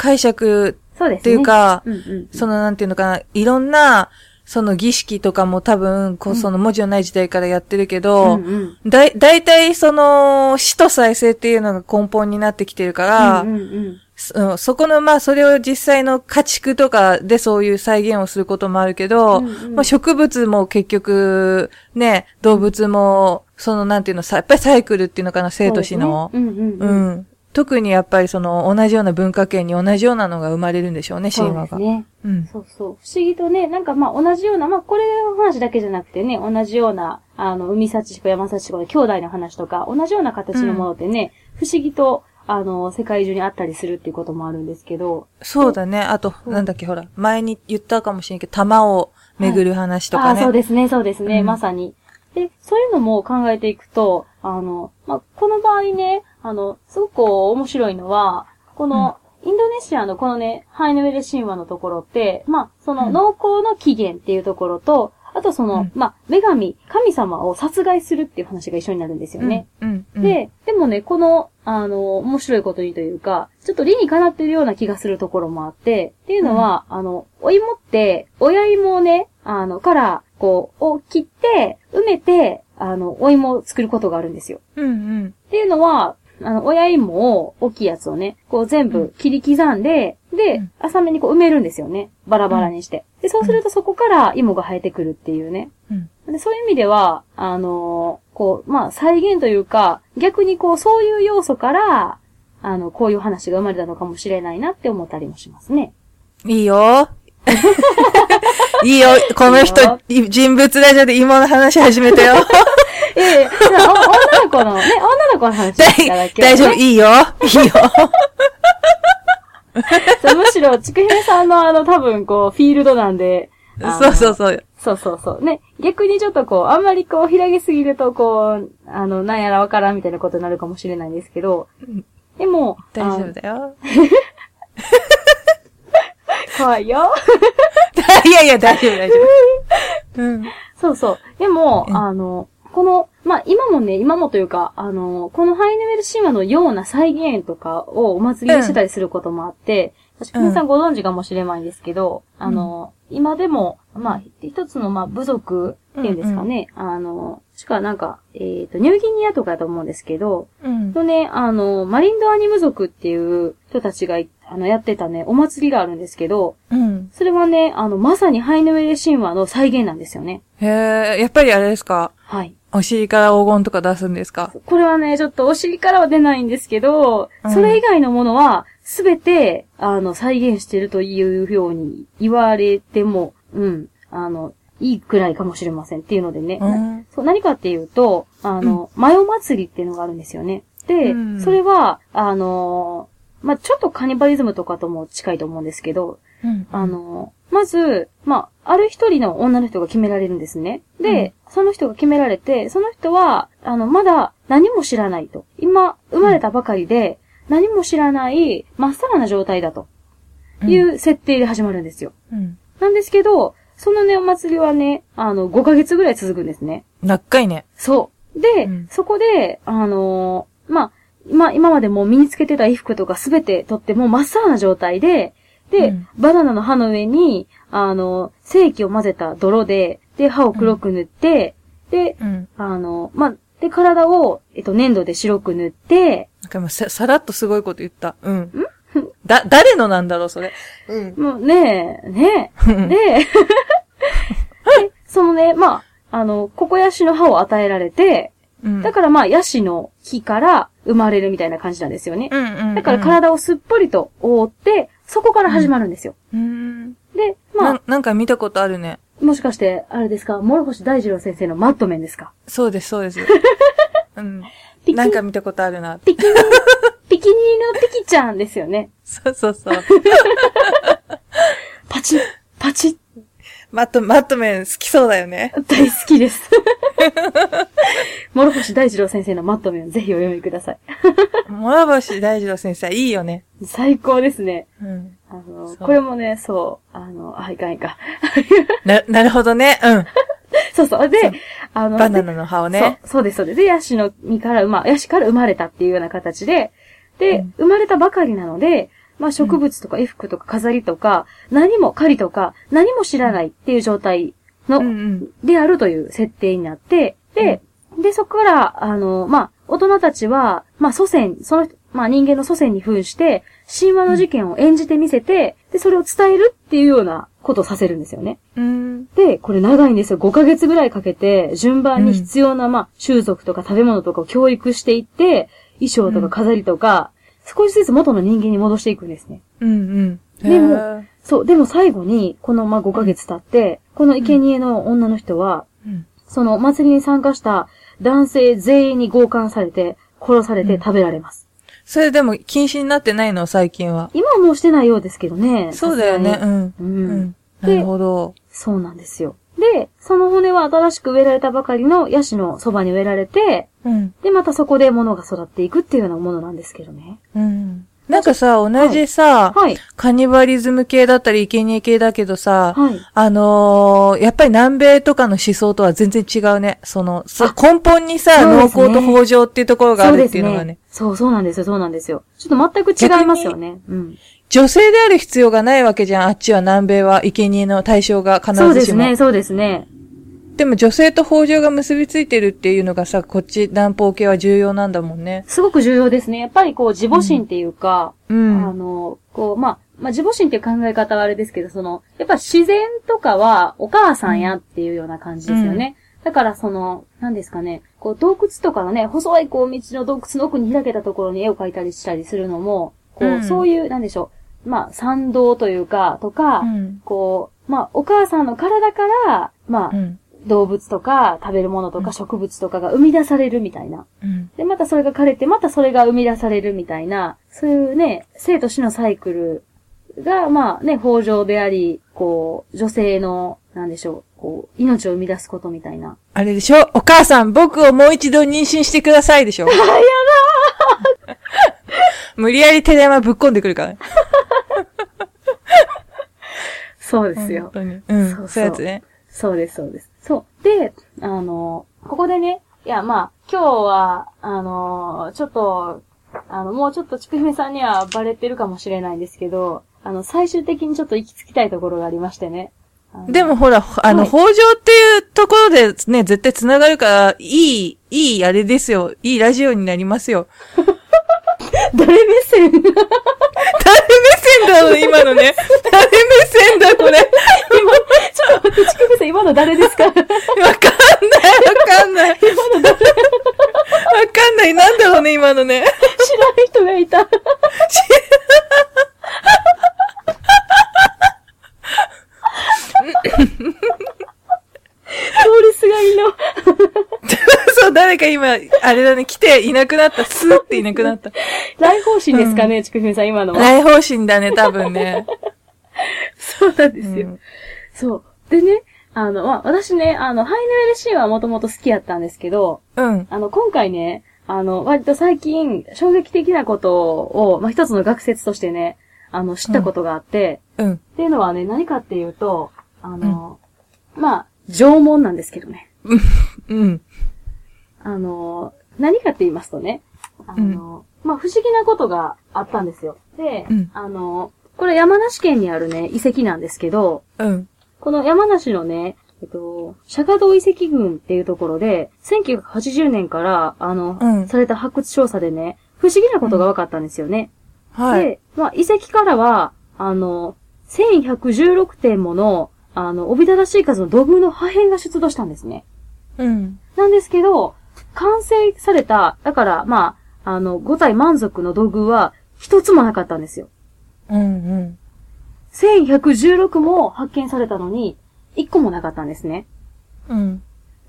Speaker 1: 解釈
Speaker 2: そうですね。
Speaker 1: っていうか、
Speaker 2: うんうん。
Speaker 1: その、なんていうのかな、いろんな、その儀式とかも多分、こう、その文字のない時代からやってるけど、
Speaker 2: うんうん。
Speaker 1: だい、だいたいその、死と再生っていうのが根本になってきてるから、
Speaker 2: うんうんうん。
Speaker 1: そうんそこの、まあ、それを実際の家畜とかでそういう再現をすることもあるけど、
Speaker 2: うんうん。
Speaker 1: まあ、植物も結局、ね、動物も、その、なんていうの、さやっぱりサイクルっていうのかな、生と死の。
Speaker 2: そうね。うん
Speaker 1: う
Speaker 2: うん。うん。
Speaker 1: ん。特にやっぱりその、同じような文化圏に同じようなのが生まれるんでしょうね、神話が。
Speaker 2: そうですね。
Speaker 1: うん。
Speaker 2: そうそう。不思議とね、なんかまあ同じような、まあこれの話だけじゃなくてね、同じような、あの、海幸子山幸子の兄弟の話とか、同じような形のものってね、不思議と、あの、世界中にあったりするっていうこともあるんですけど。
Speaker 1: そうだね。あと、
Speaker 2: うん
Speaker 1: なんだっけ、ほら、前に言ったかもしれんけど、玉を巡る話と
Speaker 2: ああ、
Speaker 1: かね。
Speaker 2: そうですね、そうですね、
Speaker 1: うん
Speaker 2: まさに。で、そういうのも考えていくと、あの、まあ、この場合ね、あの、すごく面白いのは、この、インドネシアのこのね、ハイヌウェル神話のところって、まあ、その
Speaker 1: うん
Speaker 2: 農耕の起源っていうところと、あとその、
Speaker 1: うん
Speaker 2: まあ、女神、神様を殺害するっていう話が一緒になるんですよね。
Speaker 1: うん。うん。うん、
Speaker 2: で、でもね、この、あの、面白いことにというか、ちょっと理にかなってるような気がするところもあって、っていうのは、あの、お芋って、親芋をね、あの、から、こう、を切って、埋めて、あの、お芋を作ることがあるんですよ。
Speaker 1: うんうん。
Speaker 2: っていうのは、あの、親芋を、大きいやつをね、こう全部切り刻んで、で
Speaker 1: うん、
Speaker 2: 浅めにこう埋めるんですよね。バラバラにして。で、そうするとそこから芋が生えてくるっていうね。
Speaker 1: うん。
Speaker 2: でそういう意味では、あのーこう、まあ、再現というか、逆にこう、そういう要素から、あの、こういう話が生まれたのかもしれないなって思ったりもしますね。
Speaker 1: いいよ。いいよ。この人人物ラジオで芋の話始めたよ。
Speaker 2: ええ女の子のね、女の子の話ただけ、
Speaker 1: 大丈夫、いいよ。いいよ。
Speaker 2: むしろ、ちくひめさんのあの、多分こう、フィールドなんで、
Speaker 1: そうそうそう。
Speaker 2: そうそうそう。ね、逆にちょっとこう、あんまりこう、広げすぎると、こう、あの、なんやらわからんみたいなことになるかもしれないんですけど
Speaker 1: うん、
Speaker 2: でも、
Speaker 1: 大丈夫だよ。
Speaker 2: あ怖いよ。
Speaker 1: いやいや、大丈夫、大丈夫。うん。
Speaker 2: そうそう。でも、
Speaker 1: うん
Speaker 2: あの、この、まあ、今もね、今もというか、あの、このハイネウェル神話のような再現とかをお祭りでしてたりすることもあって、確かにさんご存知かもしれないんですけど、あの、今でも、まあ、一つの、まあ、部族っていうんですかね、あの、しかなんか、えっ、と、ニューギニアとかだと思うんですけど、
Speaker 1: うん。
Speaker 2: のね、あの、マリンドアニム族っていう人たちがい、あの、やってたね、お祭りがあるんですけど、
Speaker 1: うん。
Speaker 2: それはね、あの、まさにハイヌウェル神話の再現なんですよね。
Speaker 1: へえ、やっぱりあれですか？
Speaker 2: はい。
Speaker 1: お尻から黄金とか出すんですか？
Speaker 2: これはね、ちょっとお尻からは出ないんですけど、
Speaker 1: うん。
Speaker 2: それ以外のものは、すべて、あの、再現してるというように言われても、うん、あの、いいくらいかもしれませんっていうのでね。
Speaker 1: うん。
Speaker 2: そう何かっていうと、あの、マヨ祭りっていうのがあるんですよね。で、
Speaker 1: うん。
Speaker 2: それは、あの、まあ、ちょっとカニバリズムとかとも近いと思うんですけど、
Speaker 1: うん。
Speaker 2: あの、まず、まあ、ある一人の女の人が決められるんですね。で、その人が決められて、その人は、あの、まだ何も知らないと。今、生まれたばかりで、何も知らない、まっさらな状態だという設定で始まるんですよ。
Speaker 1: うん。
Speaker 2: なんですけど、そのね、お祭りはね、あの、5ヶ月ぐらい続くんですね。
Speaker 1: 長いね。
Speaker 2: そう。で、
Speaker 1: うん
Speaker 2: そこで、あのーまあ、今、今までもう身につけてた衣服とかすべて取ってもう真っ青な状態で、で、
Speaker 1: うん
Speaker 2: バナナの葉の上に、あの、精液を混ぜた泥で、で、歯を黒く塗って、で、
Speaker 1: うん。
Speaker 2: あの、まあ、で、体を、えっと、粘土で白く塗って、
Speaker 1: なんか今さ、さらっとすごいこと言った。うん。だ、誰のなんだろう、それ。うん。
Speaker 2: もうねえ、ねえ、で、で、そのね、まあ、あの、ココヤシの葉を与えられて、
Speaker 1: うん。
Speaker 2: だからまあ、ヤシの木から生まれるみたいな感じなんですよね。
Speaker 1: うんうんうん。
Speaker 2: だから体をすっぽりと覆って、そこから始まるんですよ。
Speaker 1: うん。
Speaker 2: で、ま
Speaker 1: な、なんか見たことあるね。
Speaker 2: あ、もしかして、あれですか、諸星大二郎先生のマットメンですか？
Speaker 1: そうです、そうです。うん。なんか見たことあるな。
Speaker 2: ピキニ、ピキニのピキちゃんですよね。
Speaker 1: そうそうそう。
Speaker 2: パチッ、パチッ。
Speaker 1: マット、マットメン好きそうだよね。
Speaker 2: 大好きです。諸星大二郎先生のマットメンをぜひお読みください。
Speaker 1: 諸星大二郎先生いいよね。
Speaker 2: 最高ですね。
Speaker 1: うん。
Speaker 2: あの、これもね、そう、あの、あ、いかんいかん。
Speaker 1: な、なるほどね。うん。
Speaker 2: そうそう。で、あの、
Speaker 1: バナナの葉をね。
Speaker 2: そう、そうです、そうです。で、ヤシの実から生ま、ヤシから生まれたっていうような形で、で、
Speaker 1: うん
Speaker 2: 生まれたばかりなので、まあ植物とか衣服とか飾りとか、何も狩りとか、何も知らないっていう状態の、
Speaker 1: うんうん。
Speaker 2: であるという設定になって、で、で、そこから、あの、まあ、大人たちは、まあ、祖先、その、まあ、人間の祖先に扮して、神話の事件を演じてみせて、で、それを伝えるっていうようなことをさせるんですよね。
Speaker 1: うん。
Speaker 2: で、これ長いんですよ。5ヶ月ぐらいかけて、順番に必要な、まあ、習俗とか食べ物とかを教育していって、衣装とか飾りとか、少しずつ元の人間に戻していくんですね。
Speaker 1: うんうん。
Speaker 2: でもそう、でも最後に、この、まあ、5ヶ月経って、この生贄の女の人は、
Speaker 1: うん。
Speaker 2: そのお祭りに参加した男性全員に強姦されて、殺されて食べられます。
Speaker 1: それでも禁止になってないの最近は？
Speaker 2: 今はもうしてないようですけどね。
Speaker 1: そうだよね。うん。
Speaker 2: う。
Speaker 1: うんん。なるほど。
Speaker 2: そうなんですよ。で、その骨は新しく植えられたばかりのヤシのそばに植えられて、
Speaker 1: うん。
Speaker 2: で、またそこで物が育っていくっていうようなものなんですけどね。
Speaker 1: うん。なんかさ、同じさ、
Speaker 2: はい。
Speaker 1: カニバリズム系だったり、生贄系だけどさ、
Speaker 2: はい。
Speaker 1: あのーやっぱり南米とかの思想とは全然違うね。その、そ
Speaker 2: あ
Speaker 1: 根本にさ、
Speaker 2: ね
Speaker 1: 厚と豊穣っていうところがあるっていうのがね。
Speaker 2: そう、そうなんですよ、そうなんですよ。ちょっと全く違いますよね。うん。
Speaker 1: 女性である必要がないわけじゃん。あっちは南米は生贄の対象が必
Speaker 2: そう
Speaker 1: ずしも。
Speaker 2: ですね、そうですね。
Speaker 1: でも女性と豊穣が結びついてるっていうのがさ、こっち南方系は重要なんだもんね。
Speaker 2: すごく重要ですね。やっぱりこう、自母心っていうか、
Speaker 1: う
Speaker 2: あ
Speaker 1: ん。
Speaker 2: の、こう、まあ、まあ、自母心っていう考え方はあれですけど、その、やっぱ自然とかはお母さんやっていうような感じですよね。だからその、何ですかね、こう洞窟とかのね、細いこう道の洞窟の奥に開けたところに絵を描いたりしたりするのも、こう、
Speaker 1: うん
Speaker 2: そういう、なんでしょう、まあ、参道というか、とか、
Speaker 1: うん。
Speaker 2: こう、まあ、お母さんの体から、まあ、
Speaker 1: うん。
Speaker 2: 動物とか食べるものとか植物とかが生み出されるみたいな。
Speaker 1: うん。
Speaker 2: で、またそれが枯れて、またそれが生み出されるみたいな、そういうね、生と死のサイクルが、まあね、豊穣であり、こう、女性の、なんでしょう、こう、命を生み出すことみたいな。
Speaker 1: あれでしょ？お母さん、僕をもう一度妊娠してくださいでしょ？あ、やだ 無理やり手玉ぶっ込んでくるからね。
Speaker 2: そうですよ。
Speaker 1: 本当に。うん。
Speaker 2: そうそう
Speaker 1: そういうやつね。
Speaker 2: そうです、そうです。そう。で、あの、ここでね、いや、まあ、今日は、あの、ちょっと、あの、もうちょっとちくひめさんにはバレてるかもしれないんですけど、あの、最終的にちょっと行き着きたいところがありましてね。
Speaker 1: でもほら、あの、
Speaker 2: はい
Speaker 1: 北条っていうところでね、絶対繋がるから、いい、いいあれですよ。いいラジオになりますよ。
Speaker 2: 誰目線
Speaker 1: 誰目線だろう、今のね。誰目線だ、これ。
Speaker 2: 今、誰ですか？
Speaker 1: わかんない、わかんない。わかんない、なんだろうね、今のね。
Speaker 2: 知らない人がいた。通りすがりの。
Speaker 1: そう、誰か今、あれだね、来ていなくなった。スーっていなくなった。
Speaker 2: 来訪心ですかね、ちくひめさん今のは。
Speaker 1: 来訪心だね、多分ね。
Speaker 2: そうなんですよ。
Speaker 1: うん
Speaker 2: そう。でね、あの、まあ、私ね、あの、ハイヌエルシーンはもともと好きやったんですけど、
Speaker 1: うん。
Speaker 2: あの、今回ね、あの、割と最近、衝撃的なことを、まあ、一つの学説としてね、あの、知ったことがあって、
Speaker 1: うん。
Speaker 2: っていうのはね、何かっていうと、あの、まあ、縄文なんですけどね。
Speaker 1: うん。
Speaker 2: あの、何かって言いますとね、あの、まあ、不思議なことがあったんですよ。で、
Speaker 1: うん
Speaker 2: あの、これ山梨県にあるね、遺跡なんですけど、
Speaker 1: うん。
Speaker 2: この山梨のね、えっと、釈迦堂遺跡群っていうところで、1980年から、あの、
Speaker 1: うん
Speaker 2: された発掘調査でね、不思議なことが分かったんですよね。
Speaker 1: はい。
Speaker 2: で、まあ、遺跡からは、あの、1116点もの、あの、おびただしい数の土偶の破片が出土したんですね。
Speaker 1: うん。
Speaker 2: なんですけど、完成された、だから、まあ、あの、5体満足の土偶は一つもなかったんですよ。
Speaker 1: うん。うん。
Speaker 2: 1116も発見されたのに、1個もなかったんですね。
Speaker 1: うん。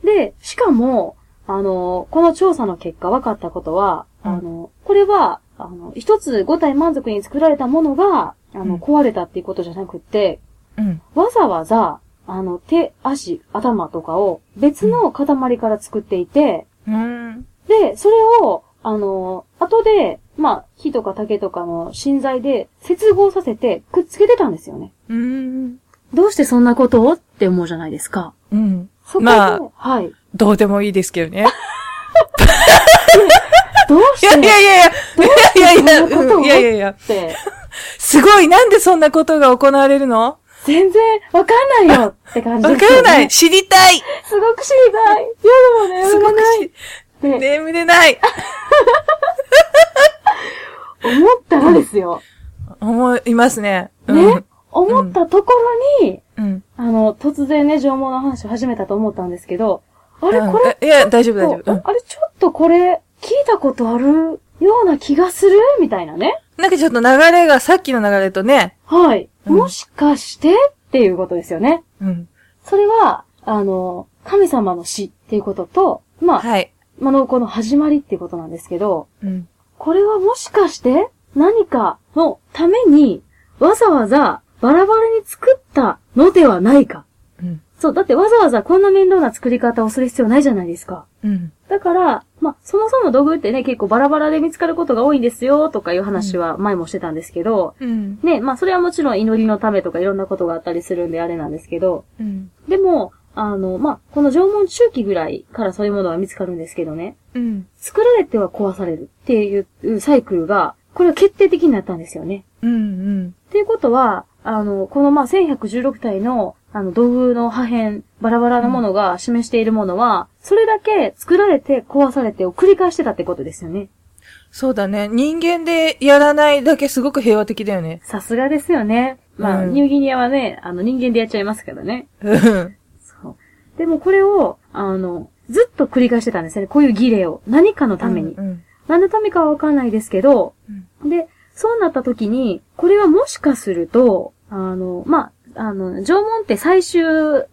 Speaker 2: で、しかも、あの、この調査の結果分かったことは、
Speaker 1: うん
Speaker 2: あの、これは、あの、一つ5体満足に作られたものが、あの、
Speaker 1: うん
Speaker 2: 壊れたっていうことじゃなくって、
Speaker 1: うん。
Speaker 2: わざわざ、ああの、手、足、頭とかを別の塊から作っていて、
Speaker 1: うん。
Speaker 2: で、それを、あの、後で、まあ、木とか竹とかの芯材で接合させてくっつけてたんですよね。
Speaker 1: うん。
Speaker 2: どうしてそんなことをって思うじゃないですか。
Speaker 1: うん。
Speaker 2: そ
Speaker 1: まあ
Speaker 2: はい。
Speaker 1: どうでもいいですけどね。
Speaker 2: どうして
Speaker 1: いやいやいや、いやいやいや、いやいやいや、
Speaker 2: って、
Speaker 1: すごい、なんでそんなことが行われるの？
Speaker 2: 全然わかんないよって感じ
Speaker 1: わ
Speaker 2: ですよ、ね。
Speaker 1: からない。知りたい。
Speaker 2: すごく知りたい。夜も
Speaker 1: すごく
Speaker 2: 眠れない。
Speaker 1: 知
Speaker 2: って
Speaker 1: 眠れない。
Speaker 2: 思ったらですよ。
Speaker 1: 思いますね。う
Speaker 2: ね？
Speaker 1: ん。
Speaker 2: 思ったところに、
Speaker 1: うん。
Speaker 2: あの、突然ね、縄文の話を始めたと思ったんですけど、あれ、
Speaker 1: うん
Speaker 2: これ、
Speaker 1: えいや、大丈夫大丈夫。うん
Speaker 2: あれ、ちょっとこれ、聞いたことあるような気がする？みたいなね。
Speaker 1: なんかちょっと流れが、さっきの流れとね、
Speaker 2: はい。
Speaker 1: うん
Speaker 2: もしかしてっていうことですよね。
Speaker 1: うん。
Speaker 2: それは、あの、神様の死っていうことと、まあ、
Speaker 1: はい。
Speaker 2: まあの、この始まりっていうことなんですけど、
Speaker 1: うん。
Speaker 2: これはもしかして何かのためにわざわざバラバラに作ったのではないか。
Speaker 1: うん。
Speaker 2: そう、だってわざわざこんな面倒な作り方をする必要ないじゃないですか。
Speaker 1: うん。
Speaker 2: だから、まあ、そもそも道具ってね、結構バラバラで見つかることが多いんですよ、とかいう話は前もしてたんですけど、
Speaker 1: うん。
Speaker 2: ね、まあ、それはもちろん祈りのためとかいろんなことがあったりするんであれなんですけど、
Speaker 1: うん。
Speaker 2: でも、あの、まあ、この縄文中期ぐらいからそういうものは見つかるんですけどね、
Speaker 1: うん。
Speaker 2: 作られては壊されるっていうサイクルが、これは決定的になったんですよね。
Speaker 1: うん。うん。
Speaker 2: っていうことは、あの、このまあ、1116体の、あの、道具の破片、バラバラなものが示しているものは、それだけ作られて壊されてを繰り返してたってことですよね。
Speaker 1: そうだね。人間でやらないだけすごく平和的だよね。
Speaker 2: さすがですよね。まあ、
Speaker 1: うん
Speaker 2: ニューギニアはね、あの、人間でやっちゃいますけどね。
Speaker 1: うん。
Speaker 2: でもこれを、あの、ずっと繰り返してたんですよね。こういう儀礼を。何かのために。
Speaker 1: うん。
Speaker 2: 何のためかはわかんないですけど、で、そうなった時に、これはもしかすると、あの、まあ、あの、縄文って最終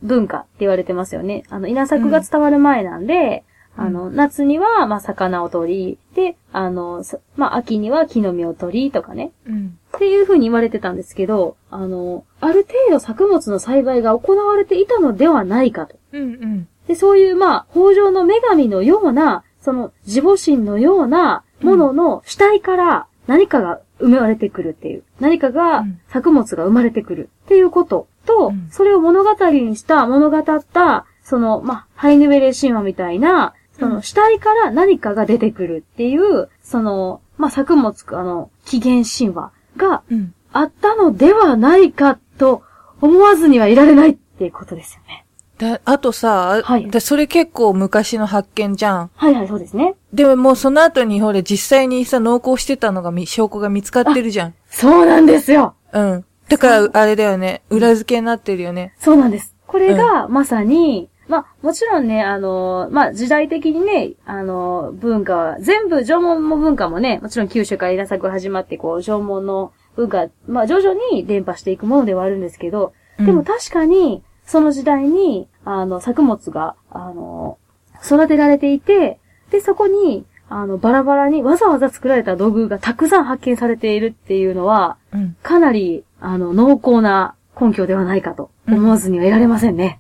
Speaker 2: 文化って言われてますよね。あの、稲作が伝わる前なんで、
Speaker 1: うん
Speaker 2: あの、夏には、まあ、魚を取り、で、あの、さまあ、秋には木の実を取りとかね。
Speaker 1: うん。
Speaker 2: っていう風に言われてたんですけど、あの、ある程度作物の栽培が行われていたのではないかと。
Speaker 1: うん。うん。
Speaker 2: で、そういう、まあ、北条の女神のような、その、自母神のようなものの主体から何かが生まれてくるっていう。何かが
Speaker 1: うん、
Speaker 2: 作物が生まれてくるっていうことと、
Speaker 1: うん
Speaker 2: それを物語にした、物語った、その、まあ、ハイヌベレ神話みたいな、そうの、
Speaker 1: ん
Speaker 2: 主体から何かが出てくるっていう、その、まあ、作物、あの、起源神話が
Speaker 1: うん。
Speaker 2: あったのではないかと思わずにはいられないっていうことですよね。
Speaker 1: だ、あとさ、
Speaker 2: はい
Speaker 1: でそれ結構昔の発見じゃん。
Speaker 2: はいはい、そうですね。
Speaker 1: でももうその後にほれ実際にさ、濃厚してたのがみ、証拠が見つかってるじゃん。
Speaker 2: そうなんですよ
Speaker 1: うん。だから、あれだよね。裏付けになってるよね。
Speaker 2: そうなんです。これが、まさに、まあ、もちろんね、あの、まあ、時代的にね、あの、文化は、全部、縄文も文化もね、もちろん九州から稲作が始まって、こう、縄文の文化、まあ、徐々に伝播していくものではあるんですけど、でも確かに、その時代に、あの、作物が、あの、育てられていて、で、そこに、あの、バラバラにわざわざ作られた道具がたくさん発見されているっていうのは、
Speaker 1: うん。うん。
Speaker 2: かなり、あの、濃厚な根拠ではないかと思わずにはいられませんね。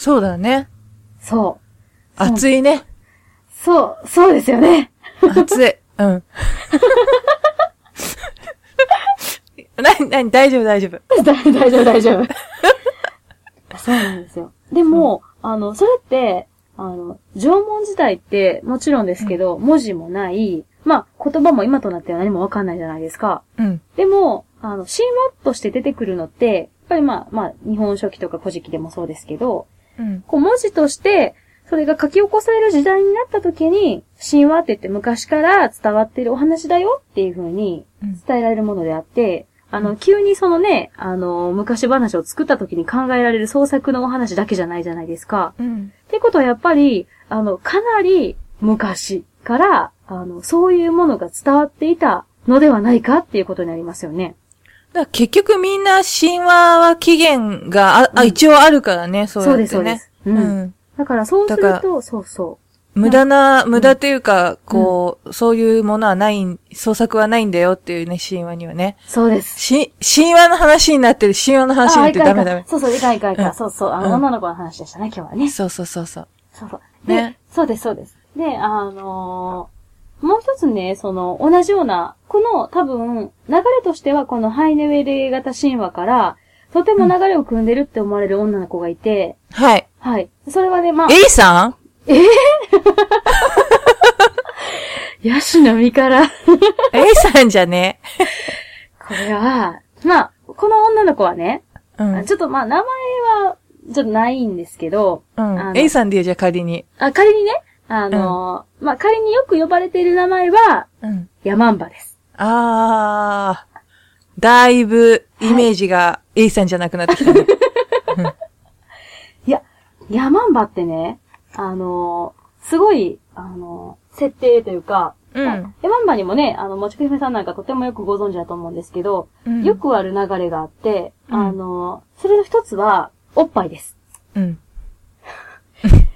Speaker 1: そうだね。
Speaker 2: そう。
Speaker 1: 熱いね。
Speaker 2: そう、そうですよね。
Speaker 1: 熱い。うん。な、なに、大丈夫大丈夫。
Speaker 2: 大 大丈夫、大丈夫。そうなんですよ。でも、あの、それって、あの、縄文時代って、もちろんですけど、文字もない、まあ、言葉も今となっては何もわかんないじゃないですか。
Speaker 1: うん。
Speaker 2: でも、あの、神話として出てくるのって、やっぱりまあ、まあ、日本書紀とか古事記でもそうですけど、
Speaker 1: うん。
Speaker 2: こう文字として、それが書き起こされる時代になった時に、神話って言って昔から伝わってるお話だよっていう風に
Speaker 1: うん
Speaker 2: 伝えられるものであって、あの、急にそのね、あの、昔話を作った時に考えられる創作のお話だけじゃないじゃないですか。
Speaker 1: うん。
Speaker 2: ってことはやっぱり、あの、かなり昔から、あの、そういうものが伝わっていたのではないかっていうことになりますよね。
Speaker 1: だ結局みんな神話は起源があ、あ、
Speaker 2: うん
Speaker 1: 一応あるからね、そうやってね。
Speaker 2: そうですそうですうん
Speaker 1: うん。
Speaker 2: だからそうすると、そうそ
Speaker 1: 無駄な、無駄というか、こう、そういうものはない、創作はないんだよっていうね、神話にはね。
Speaker 2: そうです。
Speaker 1: し、神話の話になってる、神話の話になってダメダメ。
Speaker 2: そうそう、いかんいかんいかそうそう、あの、
Speaker 1: うん
Speaker 2: 女の子の話でしたね、今日はね。
Speaker 1: そうそうそうそう。
Speaker 2: そうそう。で、
Speaker 1: ね
Speaker 2: そうです、そうです。で、あのーもう一つね、その、同じような、この、多分、流れとしては、このハイネウェル型神話から、とても流れを組んでるって思われる女の子がいて、
Speaker 1: はい。
Speaker 2: はい。それはね、まあ、
Speaker 1: A さん？
Speaker 2: ヤシの実から、
Speaker 1: ?A さんじゃね。
Speaker 2: これは、まあ、この女の子はね、
Speaker 1: うん。
Speaker 2: ちょっとまあ、名前は、ちょっとないんですけど、
Speaker 1: うん。A さんで言うじゃあ仮に。
Speaker 2: あ、仮にね、あのーまあ、仮によく呼ばれている名前は、
Speaker 1: うん。
Speaker 2: ヤマンバです。
Speaker 1: あー。だいぶ、イメージが A さんじゃなくなってきたね。
Speaker 2: いや、ヤマンバってね、あのーすごい、あのー設定というか、
Speaker 1: うん
Speaker 2: まあヤマンバにもね、あの、もちくひめさんなんかとてもよくご存知だと思うんですけど、
Speaker 1: うん
Speaker 2: よくある流れがあって、
Speaker 1: うん
Speaker 2: あのーそれの一つは、おっぱいです。
Speaker 1: うん。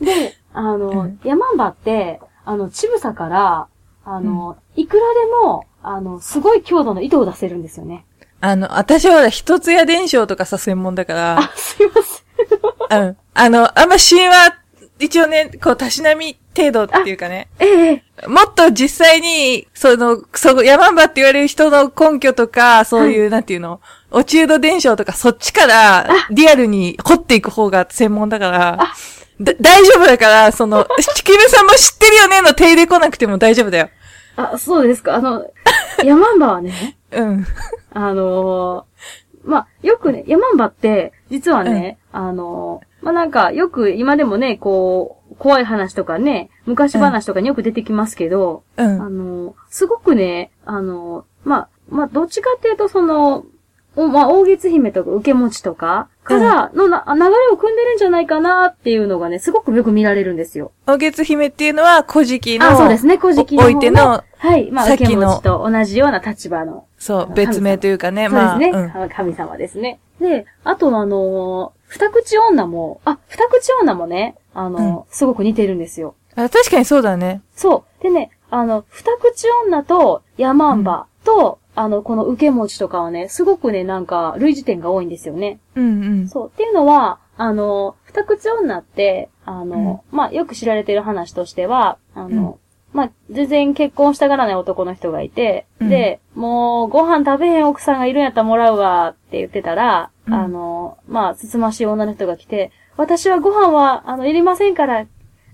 Speaker 2: で、あの、
Speaker 1: うん
Speaker 2: ヤマンバって、あの、ちぶさから、あの、いくらでも、あの、すごい強度の糸を出せるんですよね。
Speaker 1: あの、私は一つ屋伝承とかさ、専門だから。
Speaker 2: あ、すいません。
Speaker 1: うん。あの、あんま神話、一応ね、こう、たしなみ程度っていうかね。
Speaker 2: ええ
Speaker 1: もっと実際に、その、その、山場って言われる人の根拠とか、そういう、なんていうの、落ち度伝承とか、そっちから、リアルに掘っていく方が専門だから、だ大丈夫だから、その、ちきめさんも知ってるよねの手入れ来なくても大丈夫だよ。
Speaker 2: あ、そうですか。あの、ヤマンバはね、
Speaker 1: うん。
Speaker 2: あのーまあ、よくね、ヤマンバって、実はね、あのーまあ、なんか、よく今でもね、こう、怖い話とかね、昔話とかによく出てきますけど、
Speaker 1: う
Speaker 2: あ
Speaker 1: ん。
Speaker 2: のーすごくね、あのーまあ、まあ、どっちかっていうと、その、おまあ、大月姫とか受け持ちとかからのな、流れを組んでるんじゃないかなっていうのがね、すごくよく見られるんですよ。
Speaker 1: お月姫っていうのは、古事記の、
Speaker 2: あ、そうですね、古事記の方
Speaker 1: おいての、
Speaker 2: はい、まあ、
Speaker 1: さっきの
Speaker 2: 受け持ちと同じような立場の
Speaker 1: そう、別名というかね、
Speaker 2: そうで
Speaker 1: まあ、
Speaker 2: すね。
Speaker 1: うん。
Speaker 2: 神様ですね。で、あとあのー二口女も、あ、二口女もね、あのーすごく似てるんですよ。
Speaker 1: あ確かにそうだね。
Speaker 2: そう。でね、あの、二口女とヤマンバと、あの、この受け持ちとかはね、すごくね、なんか、類似点が多いんですよね。
Speaker 1: うんうん。
Speaker 2: そう。っていうのは、あの、二口女って、あの、まあ、よく知られてる話としては、あの、まあ、全然結婚したがらない男の人がいて、
Speaker 1: うん
Speaker 2: で、もう、ご飯食べへん奥さんがいるんやったらもらうわって言ってたら、
Speaker 1: うん
Speaker 2: あの、まあ、つつましい女の人が来て、私はご飯は、あの、いりませんから、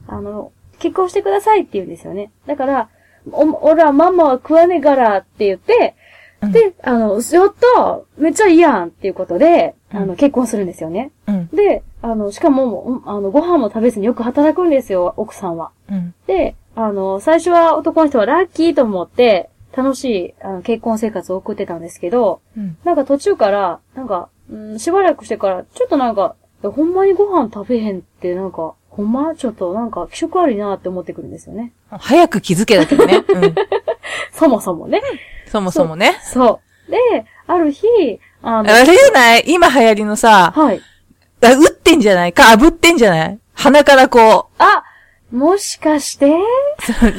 Speaker 2: あの、結婚してくださいって言うんですよね。だから、お、おら、ママは食わねえからって言って、
Speaker 1: うん
Speaker 2: で、あの、やっためっちゃいいやんっていうことで、あの、
Speaker 1: うん
Speaker 2: 結婚するんですよね。
Speaker 1: うん。
Speaker 2: で、あの、しかも、うんあの、ご飯も食べずによく働くんですよ、奥さんは。
Speaker 1: うん。
Speaker 2: で、あの、最初は男の人はラッキーと思って、楽しい、あの、結婚生活を送ってたんですけど、
Speaker 1: うん。
Speaker 2: なんか途中から、なんか、うん、しばらくしてから、ちょっとなんか、ほんまにご飯食べへんって、なんか、ほんま？ちょっとなんか気色悪いなって思ってくるんですよね。
Speaker 1: 早く気づけだけどね。うん。
Speaker 2: そもそもね。
Speaker 1: そもそもね。
Speaker 2: そう。で、ある日、あの、
Speaker 1: あれじゃない？今流行りのさ、
Speaker 2: はい。
Speaker 1: あ打ってんじゃない？か炙ってんじゃない？鼻からこ
Speaker 2: あもしかして？
Speaker 1: う、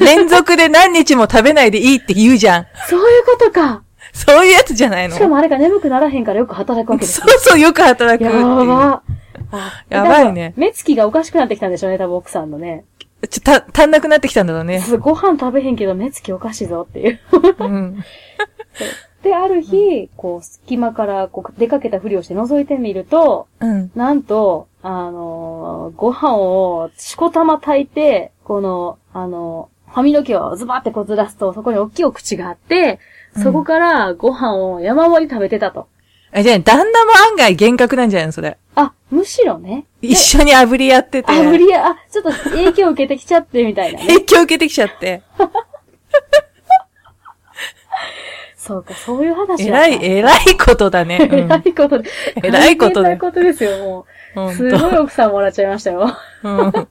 Speaker 1: 連続で何日も食べないでいいって言うじゃん。
Speaker 2: そういうことか。
Speaker 1: そういうやつじゃないの？
Speaker 2: しかもあれが眠くならへんからよく働くわけです
Speaker 1: そうそう、よく働く
Speaker 2: や
Speaker 1: う。
Speaker 2: ば。あ
Speaker 1: やばいね
Speaker 2: 目つきがおかしくなってきたんでしょうね、多分奥さんのね。
Speaker 1: ちょ、た、足んなくなってきたんだろうね。
Speaker 2: ご飯食べへんけど目つきおかしいぞっていう。
Speaker 1: うん。
Speaker 2: で、ある日、こう、隙間からこう出かけたふりをして覗いてみると、
Speaker 1: うん。
Speaker 2: なんと、あのーご飯をしこたま炊いて、この、あの髪の毛をズバってこうずらすと、そこに大きいお口があって、そこからご飯を山盛り食べてたと。
Speaker 1: え、じゃあ、旦那も案外厳格なんじゃないのそれ。
Speaker 2: あ、むしろね。
Speaker 1: 一緒に炙りやってて。
Speaker 2: あ、無理や、あ、ちょっと影響受けてきちゃってみたいなね。
Speaker 1: 影響受けてきちゃって。
Speaker 2: そうか、そういう話
Speaker 1: えらい、えらいことだね。
Speaker 2: えらいことで。
Speaker 1: えらいことだよ
Speaker 2: 大変なことですよ、もう。
Speaker 1: うん。
Speaker 2: すごい奥さんもらっちゃいましたよ。
Speaker 1: うん。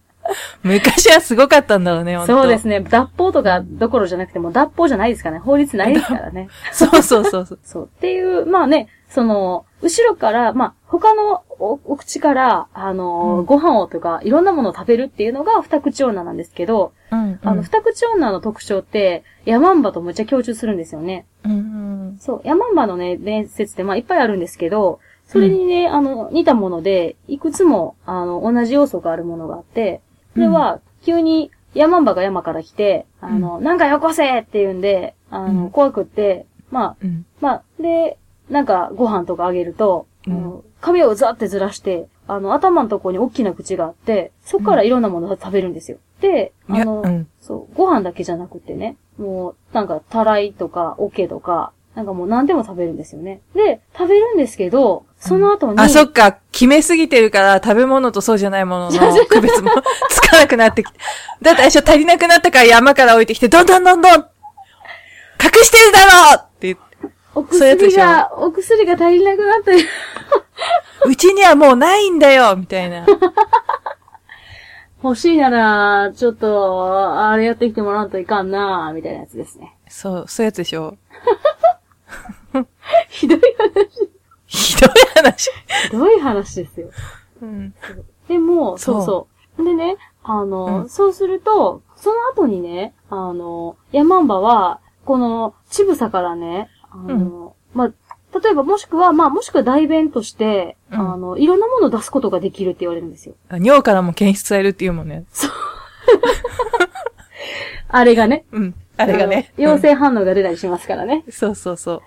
Speaker 1: 昔はすごかったんだろうね、
Speaker 2: そうですね。脱法とかどころじゃなくても脱法じゃないですからね。法律ないですからね。
Speaker 1: そうそうそうそう。
Speaker 2: そう。っていう、まあね、その、後ろから、まあ、他のおお口から、あのー
Speaker 1: うん
Speaker 2: ご飯をとか、いろんなものを食べるっていうのが二口女なんですけど、
Speaker 1: うん。
Speaker 2: あの、二口女の特徴って、ヤマンバとむっちゃ共通するんですよね。
Speaker 1: うん。
Speaker 2: そう、ヤマンバのね、伝説ってまあいっぱいあるんですけど、それにね、あの、似たもので、いくつも、あの、同じ要素があるものがあって、それは、急に、ヤマンバが山から来て、あの、なんかよこせって言うんで、あの、
Speaker 1: うん
Speaker 2: 怖くって、まあ、
Speaker 1: うん。
Speaker 2: まあ、で、なんかご飯とかあげると、
Speaker 1: うん
Speaker 2: あの髪をザってずらして、あの、頭のところに大きな口があって、そこからいろんなものを食べるんですよ。で、
Speaker 1: いや、
Speaker 2: あの、
Speaker 1: うん。
Speaker 2: そう、ご飯だけじゃなくてね、もう、なんか、たらいとか、おけとか、なんかもう何でも食べるんですよね。で、食べるんですけど、その後に、
Speaker 1: あ、そっか。決めすぎてるから、食べ物とそうじゃないものの 区別も つかなくなってきて。だって最初足りなくなったから山から置いてきて、どんどんどんどん隠してるだろう。
Speaker 2: お薬が、お薬が足りなくなったよ。
Speaker 1: うちにはもうないんだよみたいな。
Speaker 2: 欲しいなら、ちょっと、あれやってきてもらわんといかんなみたいなやつですね。
Speaker 1: そう、そういうやつでしょ？
Speaker 2: ひどい話。
Speaker 1: ひどい話。
Speaker 2: ひどい話ですよ。
Speaker 1: うん。
Speaker 2: でも、そう
Speaker 1: そう
Speaker 2: そう。でね、あの、
Speaker 1: うん
Speaker 2: そうすると、その後にね、あの、ヤマンバは、この、ちぶさからね、あの、まあ、例えばもしくは、まあ、もしくは代弁として、
Speaker 1: うん
Speaker 2: あの、いろんなものを出すことができるって言われるんですよ。
Speaker 1: 尿からも検出されるっていうもんね。
Speaker 2: あれがね。
Speaker 1: うん。あれがね。
Speaker 2: 陽性反応が出たりしますからね。
Speaker 1: うんそうそうそう。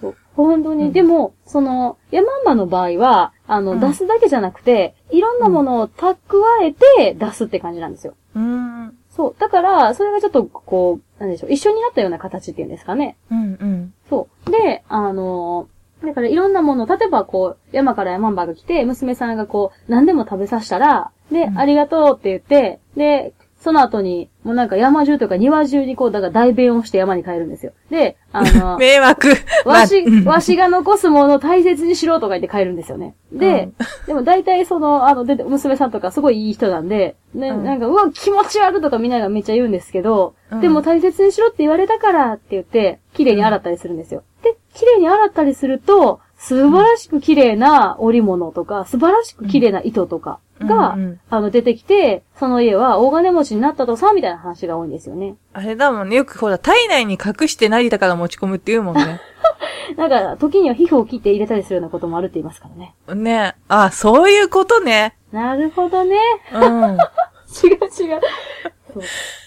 Speaker 2: そう本当に、
Speaker 1: うん
Speaker 2: でも、その、ヤマの場合は、あの、
Speaker 1: うん
Speaker 2: 出すだけじゃなくて、いろんなものを蓄えて出すって感じなんですよ。
Speaker 1: うーん。うん
Speaker 2: そう。だから、それがちょっと、こう、なんでしょう、一緒になったような形っていうんですかね。
Speaker 1: うん。
Speaker 2: そう。で、あのーだからいろんなもの、例えばこう、山からヤマンバが来て、娘さんがこう、何でも食べさせたら、で、
Speaker 1: うん
Speaker 2: ありがとうって言って、で、その後に、もうなんか山中とか庭中にこう、だから代弁をして山に帰るんですよ。で、あの、
Speaker 1: 迷惑。
Speaker 2: わしわしが残すものを大切にしろとか言って帰るんですよね。で、でも大体その、あの、で、娘さんとかすごいいい人なんで、ね、
Speaker 1: うん
Speaker 2: なんか、うわ、気持ち悪いとかみんながめっちゃ言うんですけど、
Speaker 1: うん
Speaker 2: でも大切にしろって言われたからって言って、綺麗に洗ったりするんですよ。で、綺麗に洗ったりすると、素晴らしく綺麗な織物とか、素晴らしく綺麗な糸とかが、
Speaker 1: うんうん
Speaker 2: あの、出てきて、その家は大金持ちになったとさ、みたいな話が多いんですよね。
Speaker 1: あれだもんね。よくほら、体内に隠して成田から持ち込むって言うもんね。
Speaker 2: だから、時には皮膚を切って入れたりするようなこともあるって言いますからね。
Speaker 1: ねあ、そういうことね。
Speaker 2: なるほどね。
Speaker 1: うん。
Speaker 2: 違う違う。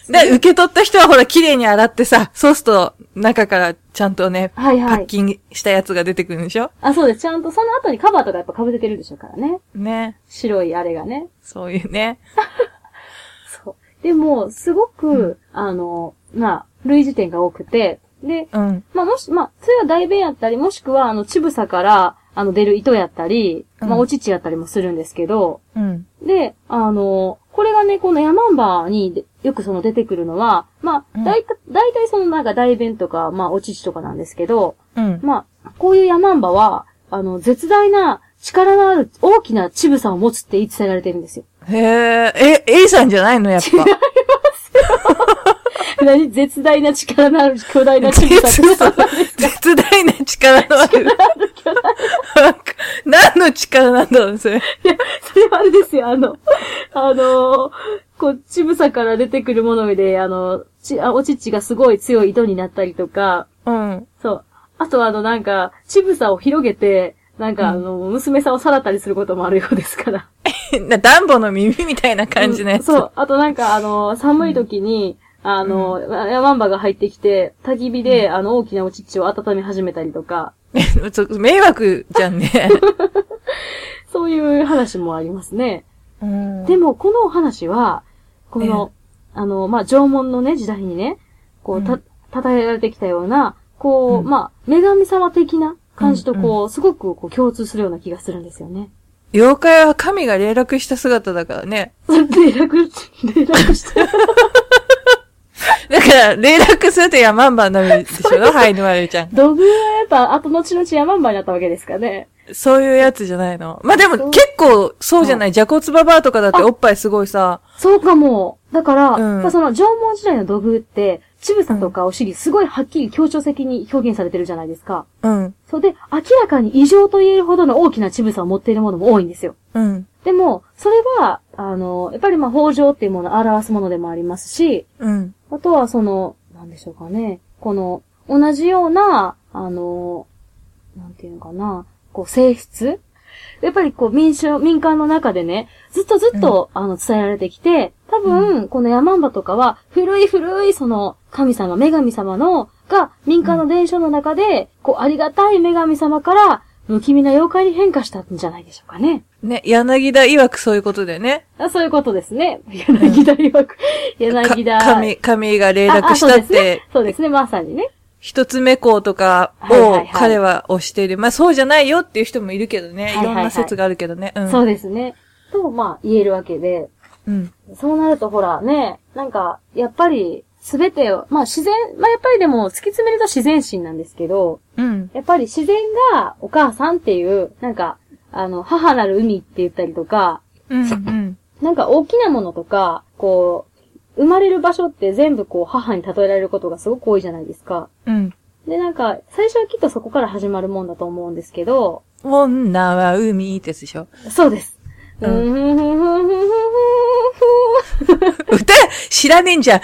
Speaker 1: で、受け取った人はほら、綺麗に洗ってさ、そうすると、中からちゃんとね、
Speaker 2: はいはい。
Speaker 1: パッキンしたやつが出てくるんでしょ？
Speaker 2: あ、そうです。ちゃんとその後にカバーとかやっぱ被せてるでしょうからね。
Speaker 1: ね。
Speaker 2: 白いあれがね。
Speaker 1: そういうね。
Speaker 2: そう。でも、すごく、あの、まあ、類似点が多くて、で、
Speaker 1: うん。
Speaker 2: まあ、もし、まあ、それは代弁やったり、もしくは、あの、ちぶさから、あの、出る糸やったり、まあ、
Speaker 1: うん
Speaker 2: お乳やったりもするんですけど、
Speaker 1: うん。
Speaker 2: で、あの、これがね、このヤマンバにでよくその出てくるのは、まあ、
Speaker 1: うん
Speaker 2: だいた、だいたいそのなんか代弁とか、まあ、お乳とかなんですけど、
Speaker 1: うん。
Speaker 2: まあ、こういうヤマンバは、あの、絶大な力のある大きな乳房を持つって言い伝えられてるんですよ。
Speaker 1: へえ、え、A さんじゃないの？やっぱ。
Speaker 2: 何絶大な力のある巨大な乳房って
Speaker 1: 絶絶大な力のある。何の力なんだろう、それ。
Speaker 2: いや、それはあれですよ、あの、あの、こう、乳房から出てくるもので、あの、ち、あお乳がすごい強い糸になったりとか、
Speaker 1: うん。
Speaker 2: そう。あとはあの、なんか、乳房を広げて、なんか、あの、娘さんをさらったりすることもあるようですから。
Speaker 1: なダンボの耳みたいな感じのやつ。
Speaker 2: うんそう。あとなんか、あの、寒い時に、あの、ヤマンバが入ってきて、焚き火で、あの、大きなお乳を温め始めたりとか、
Speaker 1: 迷惑じゃんね。
Speaker 2: そういう話もありますね。
Speaker 1: うん
Speaker 2: でも、このお話は、この、あの、まあ、縄文のね、時代にね、こう、た、
Speaker 1: うん
Speaker 2: 称えられてきたような、こう、
Speaker 1: うん
Speaker 2: まあ、女神様的な感じと、
Speaker 1: うん
Speaker 2: こう、すごくこう共通するような気がするんですよね。
Speaker 1: 妖怪は神が霊落した姿だからね。
Speaker 2: 霊落、霊落して。
Speaker 1: だから、霊落するとヤマンバになるでしょ？ハイヌワルちゃん。
Speaker 2: 土偶はやっぱ、あと後々ヤマンバになったわけですかね。
Speaker 1: そういうやつじゃないの。まあ、でも結構そうじゃない？ジャコツババアとかだっておっぱいすごいさ。
Speaker 2: そうかも。だから、
Speaker 1: うん
Speaker 2: その縄文時代の土偶って、乳房とかお尻、すごいはっきり強調的に表現されてるじゃないですか。
Speaker 1: うん。
Speaker 2: そうで、明らかに異常と言えるほどの大きな乳房を持っているものも多いんですよ。
Speaker 1: うん。
Speaker 2: でも、それは、あの、やっぱりまあ、法上っていうものを表すものでもありますし、
Speaker 1: うん。
Speaker 2: あとはその、なんでしょうかね。この、同じような、あの、なんていうのかな、こう、性質やっぱりこう、民主、民間の中でね、ずっとずっと、あの、伝えられてきて、多分、このヤマとかは、古い古い、その、神様、女神様の、が、民間の伝承の中で、こう、ありがたい女神様から、不気味な妖怪に変化したんじゃないでしょうかね。
Speaker 1: ね、柳田曰くそういうことだよね。
Speaker 2: あそういうことですね。柳田曰く。柳田。
Speaker 1: か神、神が霊
Speaker 2: あ
Speaker 1: 落したって、
Speaker 2: そうですね、まさにね。
Speaker 1: 一つ目校とかを彼は推している。まあそうじゃないよっていう人もいるけどね。
Speaker 2: はい
Speaker 1: ろんな説があるけどね。うん。
Speaker 2: そうですね。と、まあ、言えるわけで、
Speaker 1: うん。
Speaker 2: そうなるとほらね、なんか、やっぱり、すべてを、まあ自然、まあやっぱりでも突き詰めると自然心なんですけど、
Speaker 1: うん。
Speaker 2: やっぱり自然がお母さんっていう、なんか、あの、母なる海って言ったりとか、
Speaker 1: うん。うん。
Speaker 2: なんか大きなものとか、こう、生まれる場所って全部こう母に例えられることがすごく多いじゃないですか。
Speaker 1: うん。
Speaker 2: で、なんか、最初はきっとそこから始まるもんだと思うんですけど、
Speaker 1: 女は海ってやつでしょ？
Speaker 2: そうです。う
Speaker 1: うん
Speaker 2: ん、ふんふんふんふんふんふん
Speaker 1: 歌知らねえんじゃん。
Speaker 2: い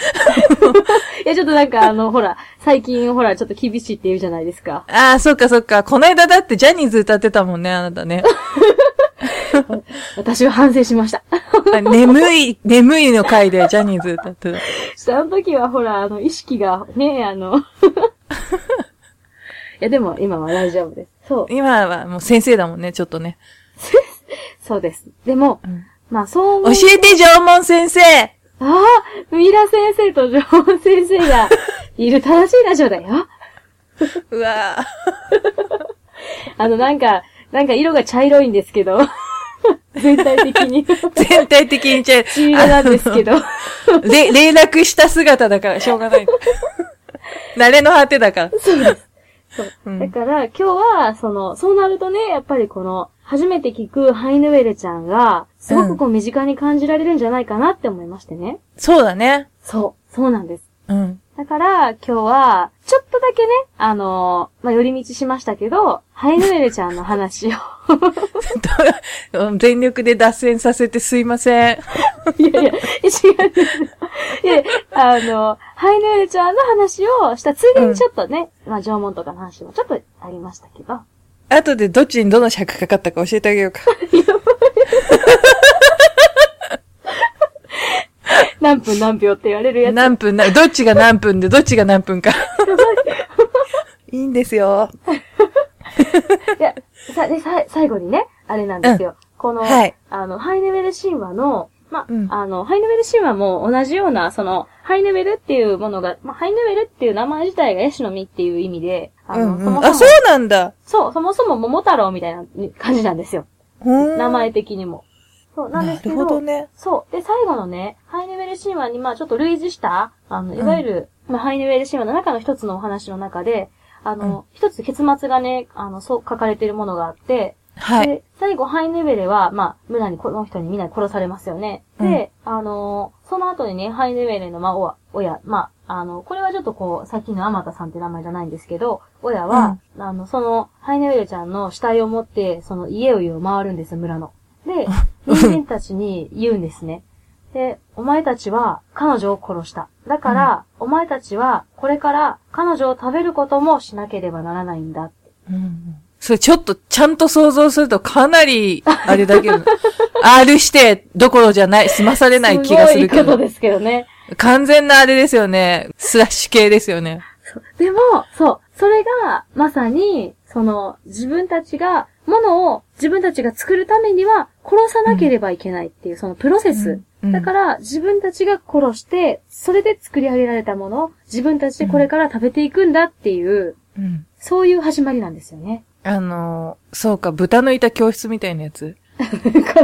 Speaker 2: や、ちょっとなんかあの、ほら、最近ほら、ちょっと厳しいって言うじゃないですか。
Speaker 1: ああ、そっかそっか。この間だってジャニーズ歌ってたもんね、あなたね。
Speaker 2: 私は反省しました。
Speaker 1: あ眠い、眠いの回でジャニーズ歌ってた。
Speaker 2: あの時はほら、あの、意識がね、あの、いや、でも今は大丈夫です。そう、
Speaker 1: 今はもう先生だもんね、ちょっとね。
Speaker 2: そうです。でも、
Speaker 1: うん
Speaker 2: まあそう思う
Speaker 1: 教えて、縄文先生
Speaker 2: ああ、ミイラ先生とジョーン先生がいる正しいラジオだよ。
Speaker 1: うわ
Speaker 2: あの、なんか、なんか色が茶色いんですけど、全体的に。
Speaker 1: ぁ全体的にちゃう。
Speaker 2: 黄色なんですけど。
Speaker 1: で、連絡した姿だからしょうがない。慣れの果てだから。
Speaker 2: そうです。そう。
Speaker 1: うん
Speaker 2: だから、今日は、その、そうなるとね、やっぱりこの、初めて聞くハイヌウェルちゃんが、すごくこう身近に感じられるんじゃないかなって思いましてね。
Speaker 1: そうだね。
Speaker 2: そう。そうなんです。
Speaker 1: うん。
Speaker 2: だから、今日は、ちょっとだけね、あのーまあ、寄り道しましたけど、ハイヌウェルちゃんの話を。
Speaker 1: う ん全力で脱線させてすいません。
Speaker 2: いやいや、違う。いや、あの、ハイヌウェルちゃんの話をしたついでにちょっとね、まあ、縄文とかの話もちょっとありましたけど。
Speaker 1: 後でどっちにどの尺かかったか教えてあげようか。
Speaker 2: 何分何秒って言われるやつ。
Speaker 1: 何分な、どっちが何分でどっちが何分か。いいんですよ。
Speaker 2: いや、さ、で、さ、最後にね、あれなんですよ。この、
Speaker 1: はい
Speaker 2: あの、ハイネベル神話の、ま、
Speaker 1: うん
Speaker 2: あの、ハイネベル神話も同じような、その、ハイネベルっていうものが、まあ、ハイネベルっていう名前自体がヤシの実っていう意味で、あの、
Speaker 1: うんうん。
Speaker 2: そもそも
Speaker 1: あ、そうなんだ。
Speaker 2: そう、そもそも桃太郎みたいな感じなんですよ。名前的にも。そう、なんですけど。
Speaker 1: なるほどね。
Speaker 2: そう。で、最後のね、ハイネベル神話に、まあちょっと類似した、あの、いわゆる、まあハイネベル神話の中の一つのお話の中で、あの、一つ結末がね、あの、そう書かれているものがあって、
Speaker 1: はい。
Speaker 2: で、最後、ハイネベレは、まあ、村にこの人にみんなに殺されますよね。で、あのーその後にね、ハイネベレの、まあ、お親、まあ、あの、これはちょっとこう、さっきのアマタさんって名前じゃないんですけど、親は、あの、その、ハイネベレちゃんの死体を持って、その家々を回るんです、村の。で、人間たちに言うんですね。で、お前たちは彼女を殺した。だから、お前たちはこれから彼女を食べることもしなければならないんだ。
Speaker 1: うんそれちょっとちゃんと想像するとかなり、あれだけど、R してどころじゃない、済まされない気がするけど。
Speaker 2: すごいことですけどね。
Speaker 1: 完全なあれですよね。スラッシュ系ですよね。
Speaker 2: でも、そう、それが、まさに、その、自分たちが、ものを自分たちが作るためには、殺さなければいけないっていう、そのプロセス。
Speaker 1: うんうん
Speaker 2: だから、自分たちが殺して、それで作り上げられたものを、自分たちでこれから食べていくんだっていう、
Speaker 1: うん。
Speaker 2: そういう始まりなんですよね。
Speaker 1: あのーそうか、豚のいた教室みたいなやつ。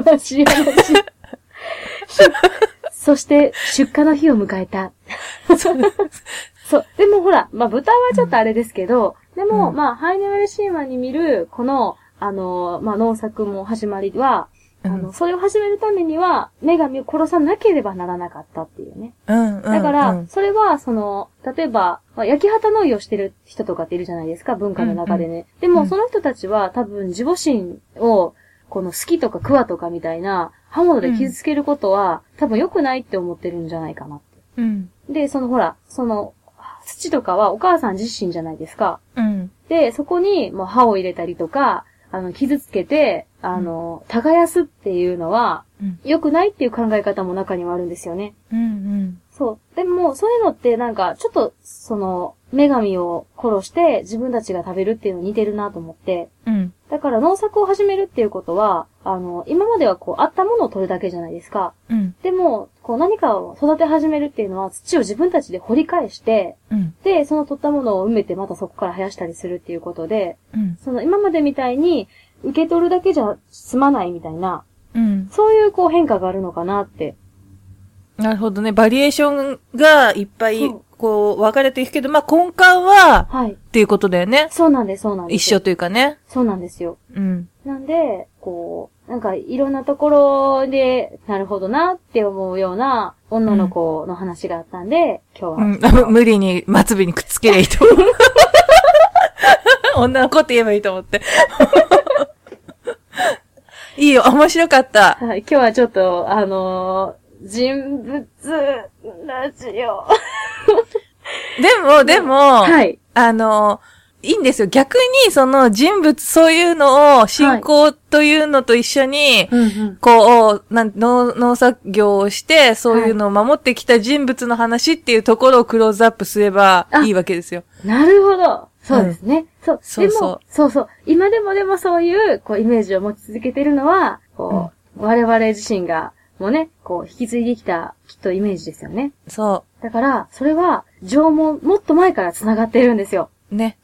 Speaker 2: 悲しい話。そして、出荷の日を迎えた。そう。でもほら、まあ、豚はちょっとあれですけど、でも、
Speaker 1: うん
Speaker 2: まあ、ハイネウェル神話に見る、この、あの、まあ、農作も始まりは、あの、それを始めるためには、女神を殺さなければならなかったっていうね。
Speaker 1: うん、うん。
Speaker 2: だから、
Speaker 1: うん
Speaker 2: それは、その、例えば、まあ焼き畑農業してる人とかっているじゃないですか、文化の中でね。でも、
Speaker 1: うん
Speaker 2: その人たちは多分自母心を、この好きとかクワとかみたいな刃物で傷つけることは、多分良くないって思ってるんじゃないかなって。
Speaker 1: うん。
Speaker 2: で、そのほら、その、土とかはお母さん自身じゃないですか。
Speaker 1: うん。
Speaker 2: で、そこにもう歯を入れたりとか、あの、傷つけて、あの、耕すっていうのは、
Speaker 1: うん。
Speaker 2: 良くないっていう考え方も中にはあるんですよね。
Speaker 1: うん。
Speaker 2: そう。でも、そういうのってなんか、ちょっと、その、女神を殺して自分たちが食べるっていうのに似てるなと思って。
Speaker 1: うん。
Speaker 2: だから農作を始めるっていうことは、あの、今まではこう、あったものを取るだけじゃないですか。
Speaker 1: うん。
Speaker 2: でも、こう何かを育て始めるっていうのは土を自分たちで掘り返して、
Speaker 1: うん。
Speaker 2: で、その取ったものを埋めてまたそこから生やしたりするっていうことで、
Speaker 1: うん。
Speaker 2: その今までみたいに受け取るだけじゃ済まないみたいな、
Speaker 1: うん。
Speaker 2: そういうこう変化があるのかなって。
Speaker 1: なるほどね。バリエーションがいっぱいこう、分かれていくけど、まあ、根幹は、
Speaker 2: はい。
Speaker 1: っていうことだよね。
Speaker 2: そうなんです、そうなんです。
Speaker 1: 一緒。というかね。
Speaker 2: そうなんですよ。
Speaker 1: うん。
Speaker 2: なんで、こう、なんかいろんなところで、なるほどなって思うような女の子の話があったんで、今日は。
Speaker 1: うん、無理に末尾にくっつけりゃいいと思う。女の子って言えばいいと思って。いいよ、面白かった。
Speaker 2: はい、今日はちょっと、あのー人物ラジオ。
Speaker 1: でも、でも、
Speaker 2: はい。
Speaker 1: あの、いいんですよ。逆に、その人物、そういうのを、信仰というのと一緒に、
Speaker 2: うんうん。
Speaker 1: こう、なん農農作業をして、そういうのを守ってきた人物の話っていうところをクローズアップすれば
Speaker 2: あ
Speaker 1: いいわけですよ。
Speaker 2: なるほど。そうですね。そう。
Speaker 1: そうそう
Speaker 2: でも、そうそう。今でもでもそういう、こう、イメージを持ち続けてるのは、こう、我々自身が、もうね、こう、引き継いできた、きっとイメージですよね。
Speaker 1: そ
Speaker 2: だから、それは、縄文、もっと前から繋がってるんですよ。
Speaker 1: う。ね。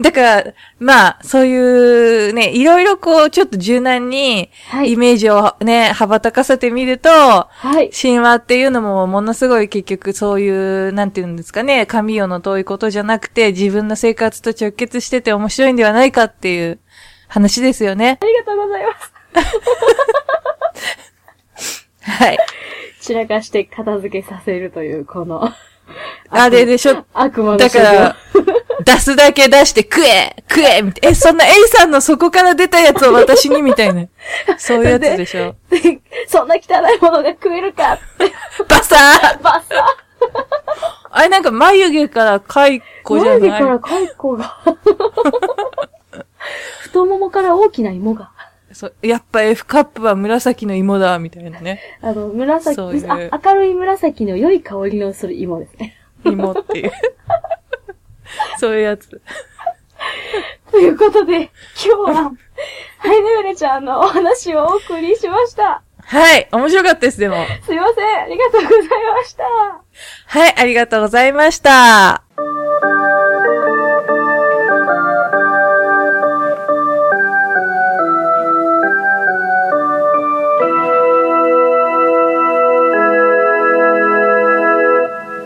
Speaker 1: だから、まあ、そういうね、いろいろこう、ちょっと柔軟に、
Speaker 2: はい。
Speaker 1: イメージをね、羽ばたかせてみると、
Speaker 2: はい。
Speaker 1: 神話っていうのもものすごい結局そういう、なんていうんですかね、神よの遠いことじゃなくて自分の生活と直結してて面白いんではないかっていう話ですよね。
Speaker 2: ありがとうございます。
Speaker 1: はい。
Speaker 2: 散らかして片付けさせるという、この、
Speaker 1: あれでしょ、
Speaker 2: 悪魔の
Speaker 1: だから、出すだけ出して食え食えみたいな。え、そんな A さんの底から出たやつを私にみたいな。そういうやつでしょ。
Speaker 2: そんな汚いものが食えるかって、
Speaker 1: バサー
Speaker 2: バッサ
Speaker 1: あれなんか眉毛から蚕じゃ
Speaker 2: 眉毛
Speaker 1: ない
Speaker 2: から蚕が。太ももから大きな芋が。
Speaker 1: そうやっぱ F カップは紫の芋だ、みたいなね。
Speaker 2: あの、紫、
Speaker 1: そういう
Speaker 2: あ明るい紫の良い香りのする芋ですね。
Speaker 1: 芋っていう。そういうやつ。
Speaker 2: ということで、今日は、ハイネウレちゃんのお話をお送りしました。
Speaker 1: はい。面白かったです、でも。
Speaker 2: すいません。ありがとうございました。
Speaker 1: はい、ありがとうございました。